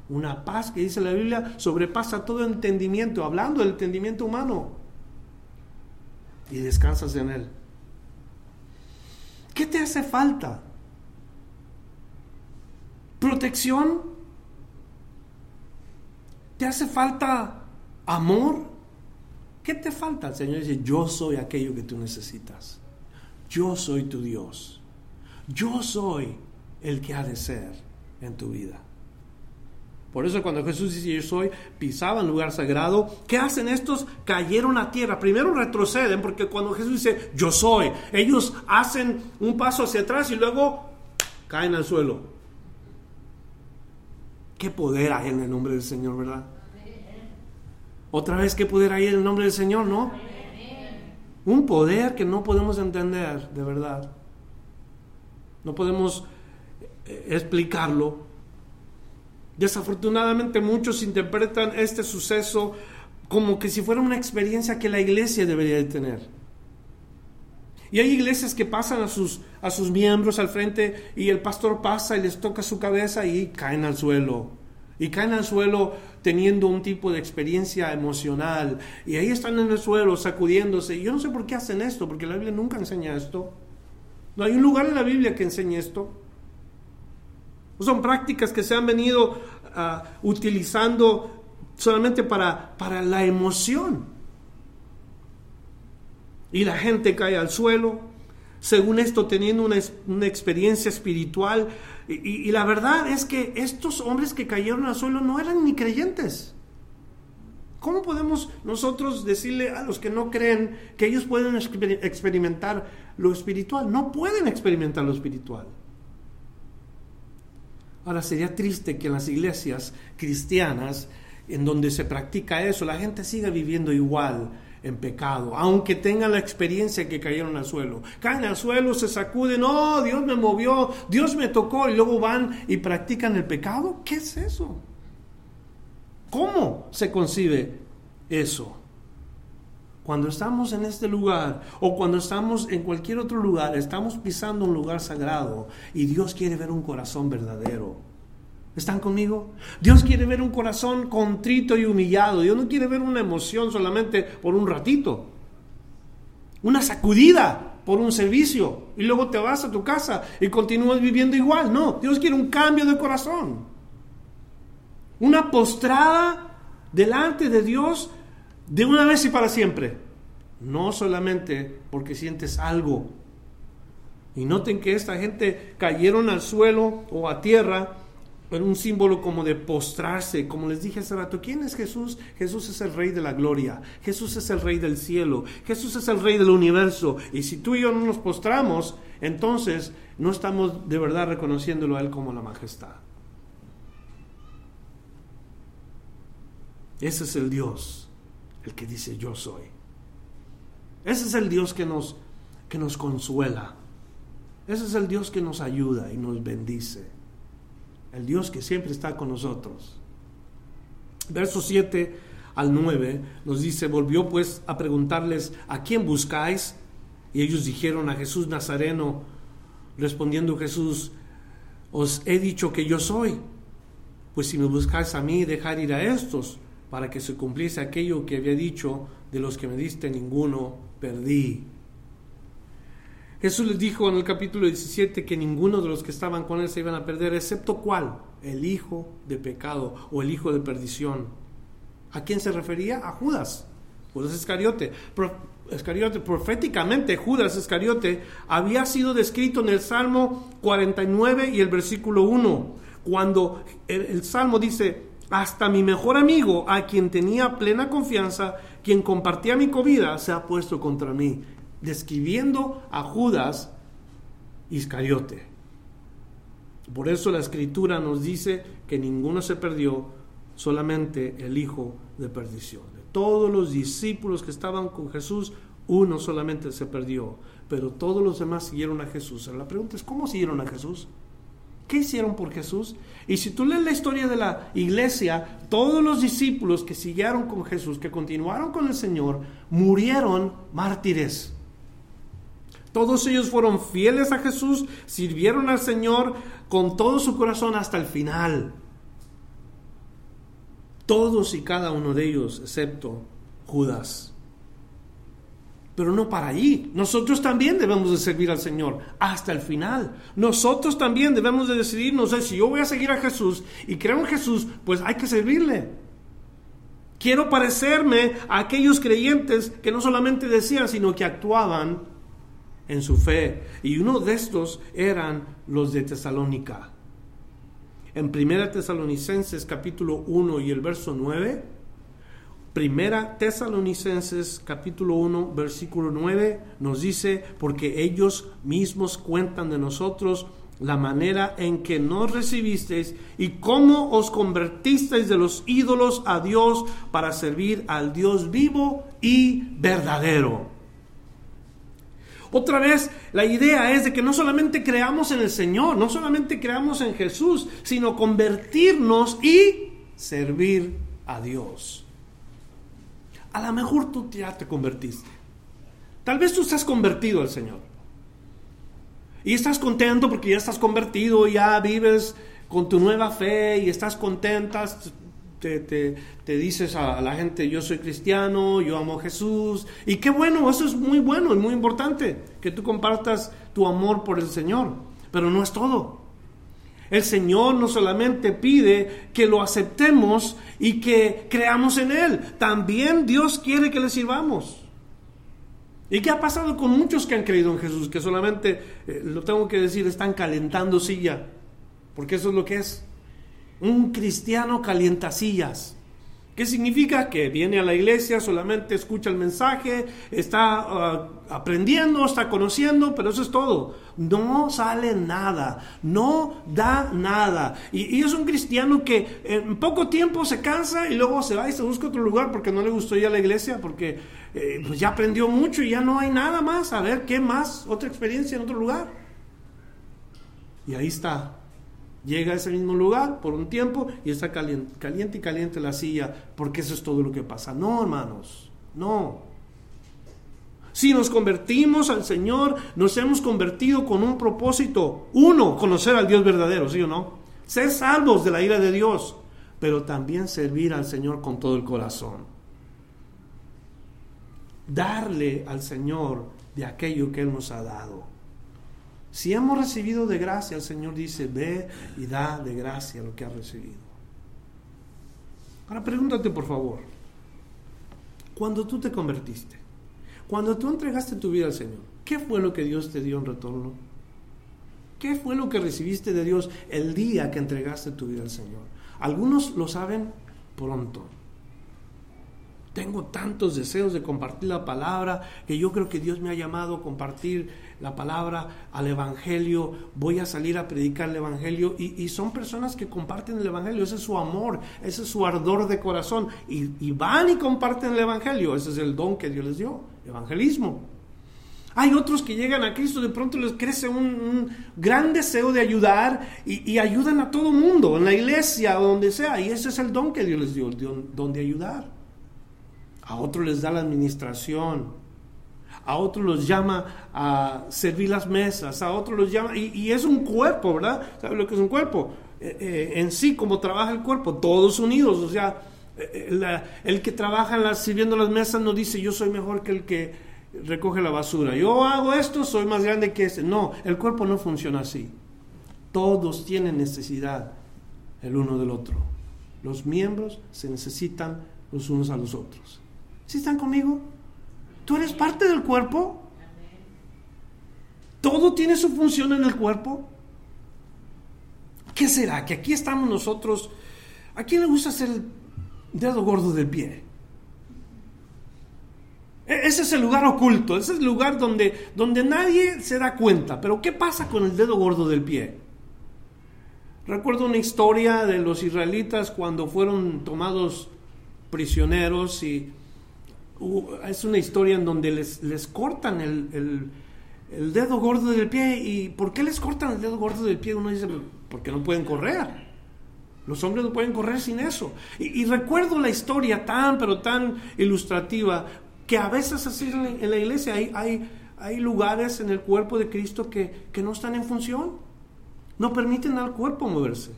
Speaker 1: Una paz que dice la Biblia sobrepasa todo entendimiento, hablando del entendimiento humano. Y descansas en Él. ¿Qué te hace falta? ¿Protección? ¿Te hace falta amor? ¿Qué te falta? El Señor dice, yo soy aquello que tú necesitas yo soy tu Dios. Yo soy el que ha de ser en tu vida. Por eso cuando Jesús dice yo soy, pisaban lugar sagrado. ¿Qué hacen estos? Cayeron a tierra. Primero retroceden porque cuando Jesús dice yo soy, ellos hacen un paso hacia atrás y luego caen al suelo. ¿Qué poder hay en el nombre del Señor, verdad? Otra vez, ¿qué poder hay en el nombre del Señor, no? Un poder que no podemos entender, de verdad. No podemos eh, explicarlo. Desafortunadamente muchos interpretan este suceso como que si fuera una experiencia que la iglesia debería de tener. Y hay iglesias que pasan a sus, a sus miembros al frente y el pastor pasa y les toca su cabeza y caen al suelo. Y caen al suelo teniendo un tipo de experiencia emocional y ahí están en el suelo sacudiéndose. Yo no sé por qué hacen esto, porque la Biblia nunca enseña esto. No hay un lugar en la Biblia que enseñe esto. Son prácticas que se han venido ah, utilizando solamente para, para la emoción. Y la gente cae al suelo, según esto teniendo una, una experiencia espiritual y, la verdad es que estos hombres que cayeron al suelo no eran ni creyentes. ¿Cómo podemos nosotros decirle a los que no creen que ellos pueden experimentar lo espiritual? No pueden experimentar lo espiritual. Ahora sería triste que en las iglesias cristianas, en donde se practica eso, la gente siga viviendo igual en pecado, aunque tengan la experiencia que cayeron al suelo. Caen al suelo, se sacuden, oh, Dios me movió, Dios me tocó, y luego van y practican el pecado. ¿Qué es eso? ¿Cómo se concibe eso? Cuando estamos en este lugar o cuando estamos en cualquier otro lugar, estamos pisando un lugar sagrado y Dios quiere ver un corazón verdadero ¿Están conmigo? Dios quiere ver un corazón contrito y humillado. Dios no quiere ver una emoción solamente por un ratito. Una sacudida por un servicio y luego te vas a tu casa y continúas viviendo igual. No, Dios quiere un cambio de corazón. Una postrada delante de Dios de una vez y para siempre. No solamente porque sientes algo. Y noten que esta gente cayeron al suelo o a tierra pero un símbolo como de postrarse, como les dije hace rato, ¿quién es Jesús? Jesús es el rey de la gloria, Jesús es el rey del cielo, Jesús es el rey del universo, y si tú y yo no nos postramos, entonces no estamos de verdad reconociéndolo a Él como la majestad. Ese es el Dios, el que dice yo soy. Ese es el Dios que nos, que nos consuela. Ese es el Dios que nos ayuda y nos bendice el Dios que siempre está con nosotros. Verso 7 al 9 nos dice, volvió pues a preguntarles, ¿a quién buscáis? Y ellos dijeron a Jesús Nazareno, respondiendo Jesús, os he dicho que yo soy, pues si me buscáis a mí, dejar ir a estos, para que se cumpliese aquello que había dicho, de los que me diste ninguno perdí. Jesús les dijo en el capítulo 17 que ninguno de los que estaban con él se iban a perder, excepto cuál, el hijo de pecado o el hijo de perdición. ¿A quién se refería? A Judas. Judas Iscariote. Iscariote, proféticamente Judas Iscariote había sido descrito en el Salmo 49 y el versículo 1, cuando el Salmo dice, hasta mi mejor amigo, a quien tenía plena confianza, quien compartía mi comida, se ha puesto contra mí describiendo a Judas Iscariote. Por eso la escritura nos dice que ninguno se perdió, solamente el hijo de perdición. De todos los discípulos que estaban con Jesús, uno solamente se perdió, pero todos los demás siguieron a Jesús. La pregunta es, ¿cómo siguieron a Jesús? ¿Qué hicieron por Jesús? Y si tú lees la historia de la iglesia, todos los discípulos que siguieron con Jesús, que continuaron con el Señor, murieron mártires. Todos ellos fueron fieles a Jesús, sirvieron al Señor con todo su corazón hasta el final. Todos y cada uno de ellos, excepto Judas. Pero no para allí. Nosotros también debemos de servir al Señor hasta el final. Nosotros también debemos de decidir, no sé, si yo voy a seguir a Jesús y creo en Jesús, pues hay que servirle. Quiero parecerme a aquellos creyentes que no solamente decían, sino que actuaban en su fe. Y uno de estos eran los de Tesalónica. En Primera Tesalonicenses capítulo 1 y el verso 9, Primera Tesalonicenses capítulo 1 versículo 9 nos dice, porque ellos mismos cuentan de nosotros la manera en que nos recibisteis y cómo os convertisteis de los ídolos a Dios para servir al Dios vivo y verdadero otra vez, la idea es de que no solamente creamos en el Señor, no solamente creamos en Jesús, sino convertirnos y servir a Dios. A lo mejor tú ya te convertiste. Tal vez tú estás convertido al Señor. Y estás contento porque ya estás convertido, ya vives con tu nueva fe y estás contenta, te, dices a la gente, yo soy cristiano, yo amo a Jesús. Y qué bueno, eso es muy bueno y muy importante, que tú compartas tu amor por el Señor. Pero no es todo. El Señor no solamente pide que lo aceptemos y que creamos en Él, también Dios quiere que le sirvamos. ¿Y qué ha pasado con muchos que han creído en Jesús? Que solamente, eh, lo tengo que decir, están calentando silla, porque eso es lo que es un cristiano calientasillas. ¿Qué significa? Que viene a la iglesia, solamente escucha el mensaje, está ah, aprendiendo, está conociendo, pero eso es todo. No sale nada, no da nada. Y, es un cristiano que en poco tiempo se cansa y luego se va y se busca otro lugar porque no le gustó ya la iglesia, porque eh, pues ya aprendió mucho y ya no hay nada más. A ver, ¿qué más? Otra experiencia en otro lugar. Y ahí está, Llega a ese mismo lugar por un tiempo y está caliente, caliente y caliente la silla, porque eso es todo lo que pasa. No, hermanos, no. Si nos convertimos al Señor, nos hemos convertido con un propósito. Uno, conocer al Dios verdadero, ¿sí o no? Ser salvos de la ira de Dios, pero también servir al Señor con todo el corazón. Darle al Señor de aquello que Él nos ha dado. Si hemos recibido de gracia, el Señor dice, ve y da de gracia lo que has recibido. Ahora pregúntate por favor, cuando tú te convertiste, cuando tú entregaste tu vida al Señor, ¿qué fue lo que Dios te dio en retorno? ¿Qué fue lo que recibiste de Dios el día que entregaste tu vida al Señor? Algunos lo saben pronto. Tengo tantos deseos de compartir la palabra que yo creo que Dios me ha llamado a compartir la palabra al Evangelio. Voy a salir a predicar el Evangelio y, son personas que comparten el Evangelio. Ese es su amor, ese es su ardor de corazón. Y, van y comparten el Evangelio. Ese es el don que Dios les dio, evangelismo. Hay otros que llegan a Cristo, de pronto les crece un, gran deseo de ayudar y, ayudan a todo mundo, en la iglesia donde sea. Y ese es el don que Dios les dio, el don de ayudar a otros les da la administración, a otros los llama a servir las mesas, a otros los llama, y, es un cuerpo, ¿verdad? ¿Sabes lo que es un cuerpo? Eh, eh, en sí, como trabaja el cuerpo, todos unidos, o sea, eh, el que trabaja sirviendo las mesas no dice yo soy mejor que el que, recoge la basura. Yo hago esto, soy más grande que este. No, el cuerpo no funciona así. Todos tienen necesidad el uno del otro. Los miembros se necesitan los unos a los otros. ¿Sí están conmigo? ¿Tú eres parte del cuerpo? ¿Todo tiene su función en el cuerpo? ¿Qué será? Que aquí estamos nosotros. ¿A quién le gusta ser el dedo gordo del pie? E-, ese es el lugar oculto, ese es el lugar donde, donde nadie se da cuenta. Pero ¿qué pasa con el dedo gordo del pie? Recuerdo una historia de los israelitas cuando fueron tomados prisioneros y es una historia en donde les, les cortan el, dedo gordo del pie. ¿Y por qué les cortan el dedo gordo del pie? Uno dice, porque no pueden correr. Los hombres no pueden correr sin eso. Y, recuerdo la historia tan, pero tan ilustrativa, que a veces así en la, iglesia hay, hay, hay, lugares en el cuerpo de Cristo que, que no están en función. No permiten al cuerpo moverse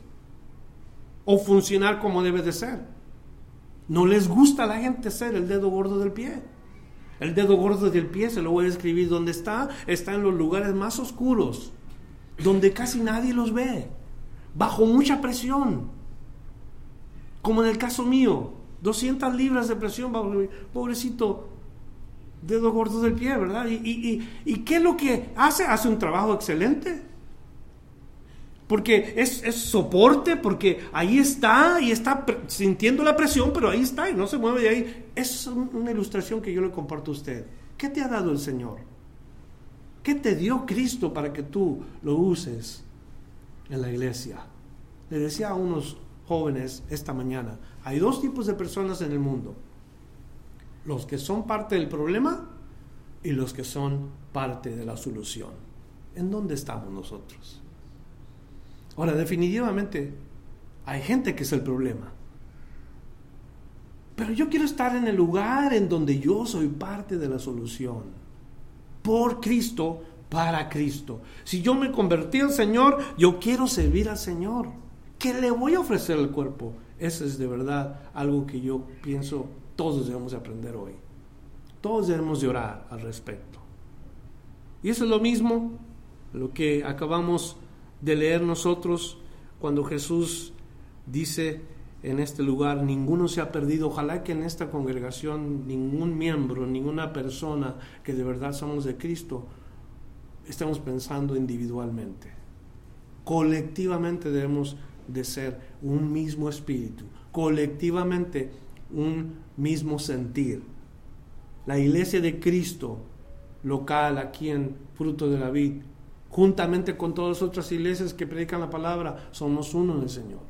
Speaker 1: o funcionar como debe de ser. No les gusta a la gente ser el dedo gordo del pie. El dedo gordo del pie, se lo voy a escribir, donde está, está en los lugares más oscuros, donde casi nadie los ve, bajo mucha presión. Como en el caso mío, 200 libras de presión, pobrecito dedo gordo del pie, ¿verdad? ¿Y, qué es lo que hace? Hace un trabajo excelente porque es, soporte, porque ahí está y está sintiendo la presión, pero ahí está y no se mueve de ahí. Es una ilustración que yo le comparto a usted. ¿Qué te ha dado el Señor? ¿Qué te dio Cristo para que tú lo uses en la iglesia? Le decía a unos jóvenes esta mañana, hay dos tipos de personas en el mundo. Los que son parte del problema y los que son parte de la solución. ¿En dónde estamos nosotros? Ahora, definitivamente, hay gente que es el problema. Pero yo quiero estar en el lugar en donde yo soy parte de la solución. Por Cristo, para Cristo. Si yo me convertí al Señor, yo quiero servir al Señor. ¿Qué le voy a ofrecer al cuerpo? Eso es de verdad algo que yo pienso todos debemos aprender hoy. Todos debemos de orar al respecto. Y eso es lo mismo, lo que acabamos de leer nosotros cuando Jesús dice en este lugar, ninguno se ha perdido. Ojalá que en esta congregación ningún miembro, ninguna persona que de verdad somos de Cristo, estemos pensando individualmente. Colectivamente debemos de ser un mismo espíritu, colectivamente un mismo sentir. La iglesia de Cristo local aquí en Fruto de la Vid juntamente con todas las otras iglesias que predican la palabra, somos uno en el Señor.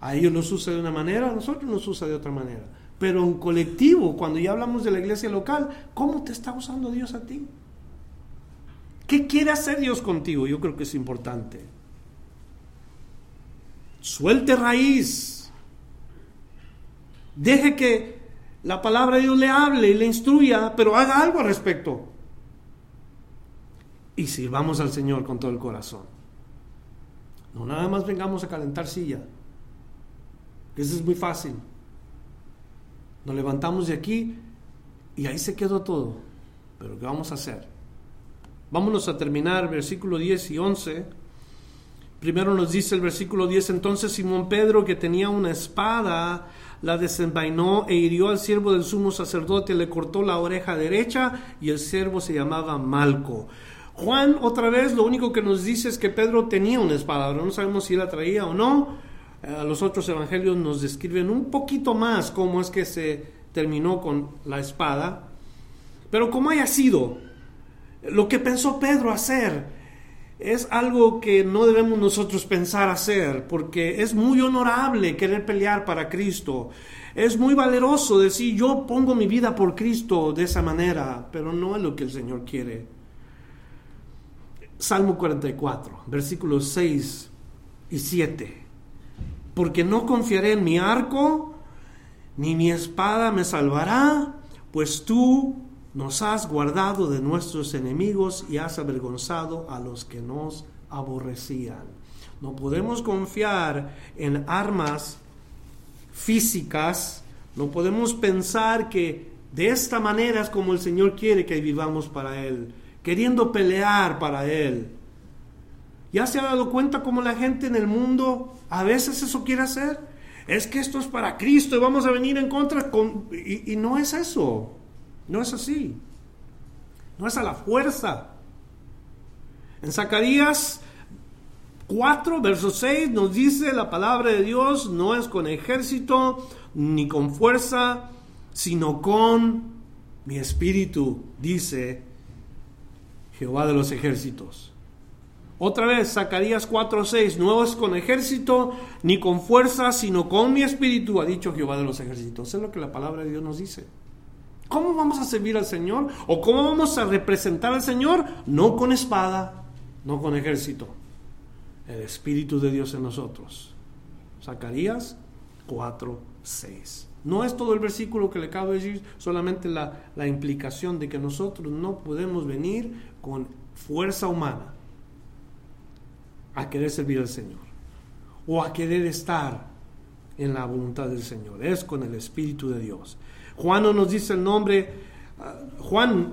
Speaker 1: A ellos los usa de una manera, a nosotros nos usa de otra manera. Pero en colectivo, cuando ya hablamos de la iglesia local, ¿cómo te está usando Dios a ti? ¿Qué quiere hacer Dios contigo? Yo creo que es importante. Suelte raíz. Deje que la palabra de Dios le hable y le instruya, pero haga algo al respecto y sirvamos al Señor con todo el corazón. No nada más vengamos a calentar silla, eso es muy fácil. Nos levantamos de aquí y ahí se quedó todo. Pero ¿qué vamos a hacer? Vámonos a terminar versículo 10 y 11. Primero nos dice el versículo 10, entonces Simón Pedro, que tenía una espada, la desenvainó e hirió al siervo del sumo sacerdote, le cortó la oreja derecha y el siervo se llamaba Malco. Juan otra vez lo único que nos dice es que Pedro tenía una espada, no sabemos si la traía o no. Eh, los otros evangelios nos describen un poquito más cómo es que se terminó con la espada. Pero como haya sido, lo que pensó Pedro hacer es algo que no debemos nosotros pensar hacer, porque es muy honorable querer pelear para Cristo. Es muy valeroso decir yo pongo mi vida por Cristo de esa manera, pero no es lo que el Señor quiere. Salmo 44, versículos 6 y 7. Porque no confiaré en mi arco, ni mi espada me salvará, pues tú nos has guardado de nuestros enemigos y has avergonzado a los que nos aborrecían. No podemos confiar en armas físicas, no podemos pensar que De esta manera es como el Señor quiere que vivamos para Él, queriendo pelear para Él. ¿Ya se ha dado cuenta cómo la gente en el mundo a veces eso quiere hacer? Es que esto es para Cristo y vamos a venir en contra con... Y, y no es eso, no es así, no es a la fuerza. En Zacarías 4, verso 6 nos dice la palabra de Dios, no es con ejército ni con fuerza, sino con mi espíritu, dice Jehová de los ejércitos. Otra vez, Zacarías 4:6, no es con ejército ni con fuerza, sino con mi espíritu, ha dicho Jehová de los ejércitos. Es lo que la palabra de Dios nos dice. ¿Cómo vamos a servir al Señor? ¿O cómo vamos a representar al Señor? No con espada, no con ejército. El Espíritu de Dios en nosotros. Zacarías 4:6. No es todo el versículo que le acabo de decir, solamente la, la implicación de que nosotros no podemos venir con fuerza humana a querer servir al Señor o a querer estar en la voluntad del Señor. Es con el Espíritu de Dios. Juan no nos dice el nombre, uh, Juan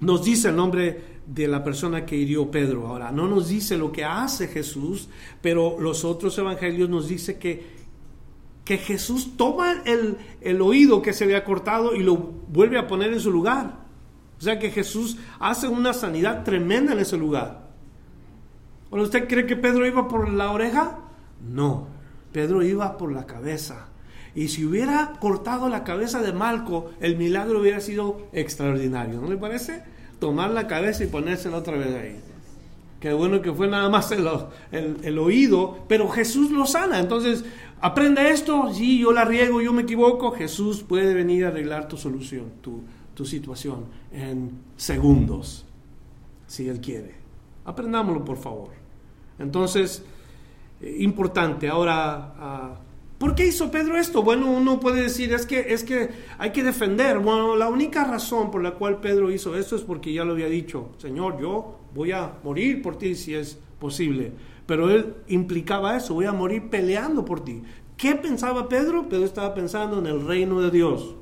Speaker 1: nos dice el nombre de la persona que hirió Pedro. Ahora, no nos dice lo que hace Jesús, pero los otros evangelios nos dice que, que Jesús toma el, el oído que se había cortado y lo vuelve a poner en su lugar. O sea que Jesús hace una sanidad tremenda en ese lugar. ¿usted cree que Pedro iba por la oreja? No, Pedro iba por la cabeza. Y si hubiera cortado la cabeza de Malco, el milagro hubiera sido extraordinario, ¿no le parece? Tomar la cabeza y ponérsela otra vez ahí. Qué bueno que fue nada más el, el, oído, pero Jesús lo sana. Entonces, aprende esto, sí, yo la riego, yo me equivoco, Jesús puede venir a arreglar tu solución, tu, tu situación en segundos, si Él quiere. Aprendámoslo, por favor. Entonces, eh, importante. Ahora, ah, ¿por qué hizo Pedro esto? Bueno, uno puede decir, es que, es que hay que defender. Bueno, la única razón por la cual Pedro hizo esto es porque ya lo había dicho, Señor, yo voy a morir por ti si es posible. Pero él implicaba eso, voy a morir peleando por ti. ¿Qué pensaba Pedro? Pedro estaba pensando en el reino de Dios.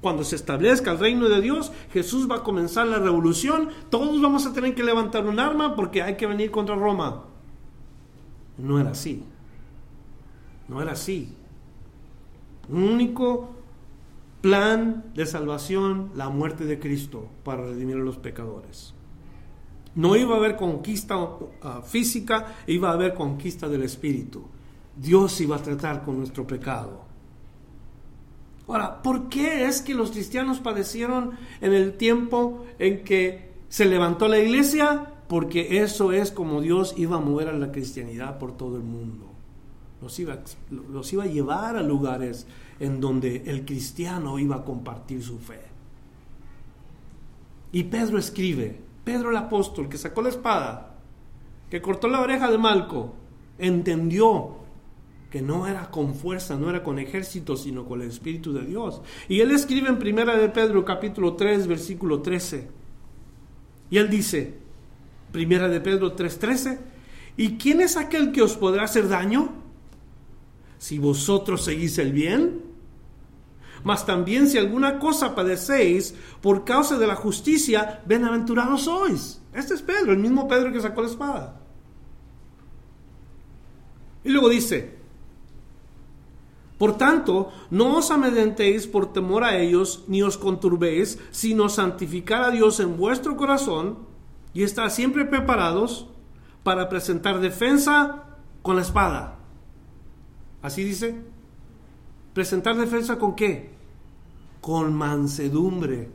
Speaker 1: Cuando se establezca el reino de Dios, Jesús va a comenzar la revolución, todos vamos a tener que levantar un arma porque hay que venir contra Roma. No era así. No era así. Un único plan de salvación, la muerte de Cristo para redimir a los pecadores. No iba a haber conquista uh, física, iba a haber conquista del Espíritu. Dios iba a tratar con nuestro pecado. Ahora, ¿por qué es que los cristianos padecieron en el tiempo en que se levantó la iglesia? porque eso es como Dios iba a mover a la cristianidad por todo el mundo. Los iba, los iba a llevar a lugares en donde el cristiano iba a compartir su fe. Y Pedro escribe, Pedro el apóstol que sacó la espada, que cortó la oreja de Malco, entendió que no era con fuerza, no era con ejército, sino con el Espíritu de Dios. Y él escribe en Primera de Pedro capítulo 3, versículo 13. Y él dice, Primera de Pedro 3:13. ¿Y quién es aquel que os podrá hacer daño? Si vosotros seguís el bien. Mas también si alguna cosa padecéis por causa de la justicia, bienaventurados sois. Este es Pedro, el mismo Pedro que sacó la espada. Y luego dice, por tanto, no os amedrentéis por temor a ellos, ni os conturbéis, sino santificar a Dios en vuestro corazón y estar siempre preparados para presentar defensa con la espada. Así dice. ¿Presentar defensa con qué? Con mansedumbre.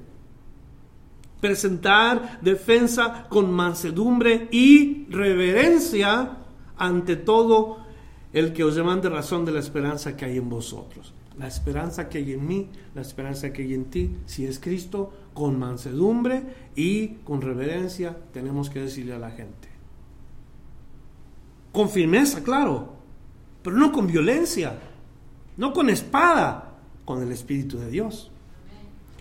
Speaker 1: Presentar defensa con mansedumbre y reverencia ante todo el que os demande razón de la esperanza que hay en vosotros. La esperanza que hay en mí, la esperanza que hay en ti, si es Cristo, con mansedumbre y con reverencia tenemos que decirle a la gente. Con firmeza, claro, pero no con violencia, no con espada, con el Espíritu de Dios.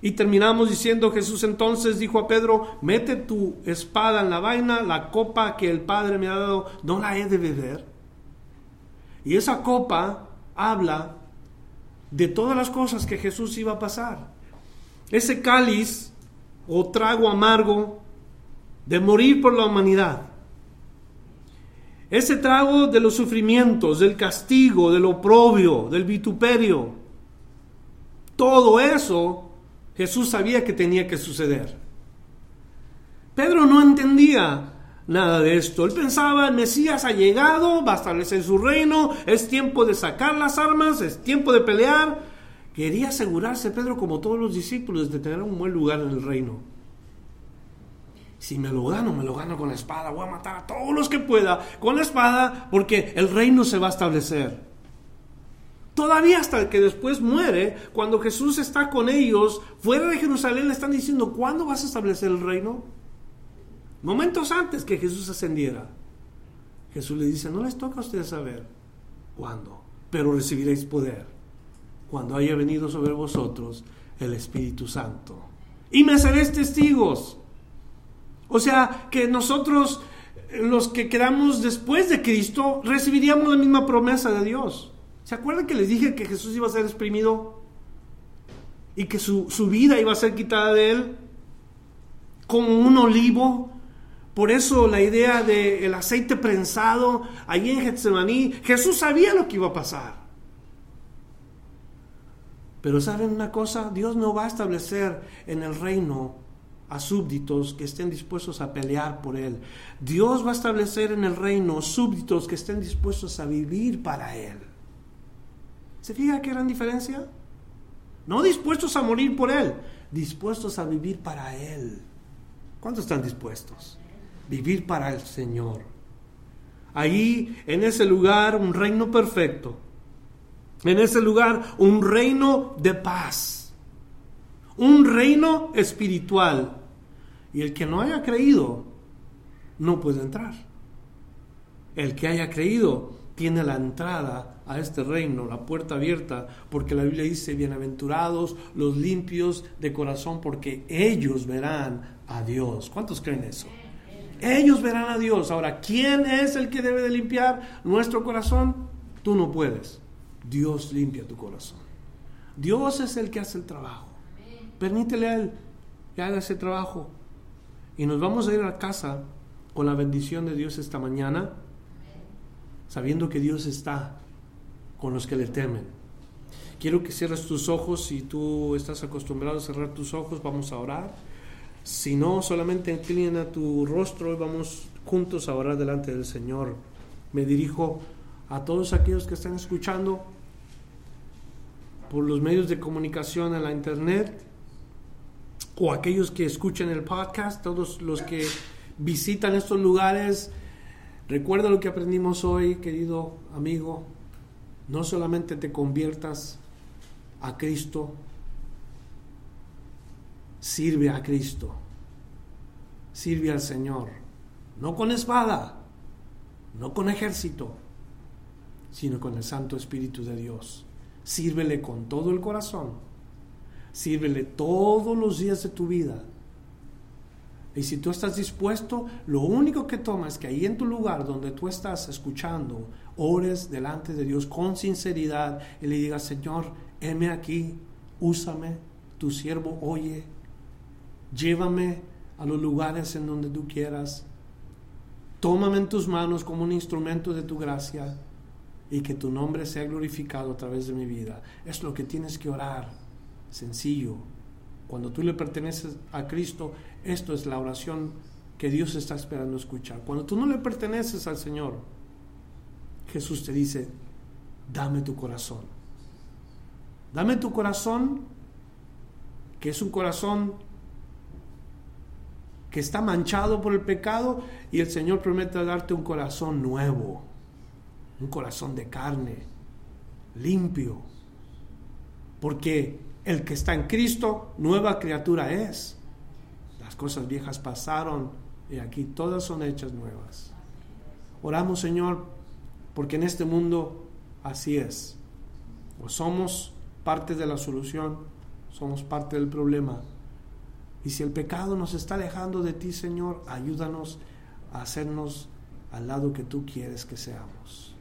Speaker 1: Y terminamos diciendo, Jesús entonces dijo a Pedro, mete tu espada en la vaina, la copa que el Padre me ha dado, no la he de beber. Y esa copa habla de todas las cosas que Jesús iba a pasar. ese cáliz o trago amargo de morir por la humanidad. Ese trago de los sufrimientos, del castigo, del oprobio, del vituperio. Todo eso Jesús sabía que tenía que suceder. Pedro no entendía nada de esto. Él pensaba, el Mesías ha llegado, va a establecer su reino, es tiempo de sacar las armas, es tiempo de pelear. Quería asegurarse Pedro, como todos los discípulos, de tener un buen lugar en el reino. Si me lo gano, me lo gano con la espada. Voy a matar a todos los que pueda con la espada porque el reino se va a establecer. Todavía hasta que después muere, cuando Jesús está con ellos fuera de Jerusalén, le están diciendo, ¿cuándo vas a establecer el reino? Momentos antes que Jesús ascendiera. Jesús le dice, no les toca a ustedes saber cuándo, pero recibiréis poder cuando haya venido sobre vosotros el Espíritu Santo. Y me seréis testigos. O sea, que nosotros, los que quedamos después de Cristo, recibiríamos la misma promesa de Dios. ¿Se acuerdan que les dije que Jesús iba a ser exprimido? Y que su, su vida iba a ser quitada de él como un olivo. Por eso la idea del aceite prensado allí en Getsemaní, Jesús sabía lo que iba a pasar. Pero saben una cosa, Dios no va a establecer en el reino a súbditos que estén dispuestos a pelear por Él. Dios va a establecer en el reino súbditos que estén dispuestos a vivir para Él. ¿Se fija qué gran diferencia? No dispuestos a morir por Él, dispuestos a vivir para Él. ¿Cuántos están dispuestos? Vivir para el Señor. Ahí, en ese lugar, un reino perfecto en ese lugar un reino de paz, un reino espiritual. Y el que no haya creído no puede entrar. El que haya creído tiene la entrada a este reino, la puerta abierta, porque la Biblia dice, bienaventurados los limpios de corazón, porque ellos verán a Dios. ¿Cuántos creen eso? Ellos verán a Dios. Ahora, ¿quién es el que debe de limpiar nuestro corazón? Tú no puedes. Dios limpia tu corazón. Dios es el que hace el trabajo. Permítele a Él que haga ese trabajo. Y nos vamos a ir a casa con la bendición de Dios esta mañana, sabiendo que Dios está con los que le temen. Quiero que cierres tus ojos. Si tú estás acostumbrado a cerrar tus ojos, vamos a orar. Si no, solamente inclina tu rostro y vamos juntos a orar delante del Señor. Me dirijo a todos aquellos que están escuchando por los medios de comunicación en la internet o aquellos que escuchan el podcast, todos los que visitan estos lugares, recuerda lo que aprendimos hoy, querido amigo, no solamente te conviertas a Cristo, sirve a Cristo, sirve al Señor, no con espada, no con ejército, sino con el Santo Espíritu de Dios. Sírvele con todo el corazón. Sírvele todos los días de tu vida. Y si tú estás dispuesto, lo único que toma es que ahí en tu lugar donde tú estás escuchando, ores delante de Dios con sinceridad y le digas, Señor, heme aquí, úsame, tu siervo oye, llévame a los lugares en donde tú quieras, tómame en tus manos como un instrumento de tu gracia y que tu nombre sea glorificado a través de mi vida. Es lo que tienes que orar. Sencillo. Cuando tú le perteneces a Cristo, esto es la oración que Dios está esperando escuchar. Cuando tú no le perteneces al Señor, Jesús te dice, dame tu corazón. Dame tu corazón, que es un corazón que está manchado por el pecado, y el Señor promete darte un corazón nuevo un corazón de carne, limpio. Porque el que está en Cristo, nueva criatura es. Las cosas viejas pasaron y aquí todas son hechas nuevas. Oramos, Señor, porque en este mundo así es. O somos parte de la solución, somos parte del problema. Y si el pecado nos está alejando de ti, Señor, ayúdanos a hacernos al lado que tú quieres que seamos.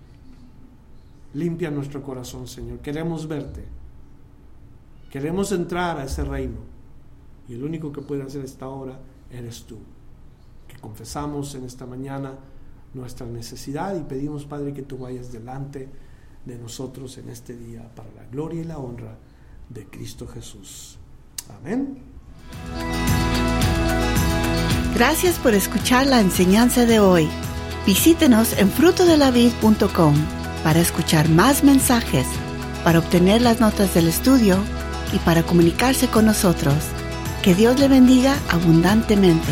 Speaker 1: Limpia nuestro corazón, Señor. Queremos verte. Queremos entrar a ese reino. Y el único que puede hacer esta obra eres tú. Que confesamos en esta mañana nuestra necesidad y pedimos, Padre, que tú vayas delante de nosotros en este día para la gloria y la honra de Cristo Jesús. Amén.
Speaker 2: Gracias por escuchar la enseñanza de hoy. Visítenos en frutodelavid.com para escuchar más mensajes, para obtener las notas del estudio y para comunicarse con nosotros. Que Dios le bendiga abundantemente.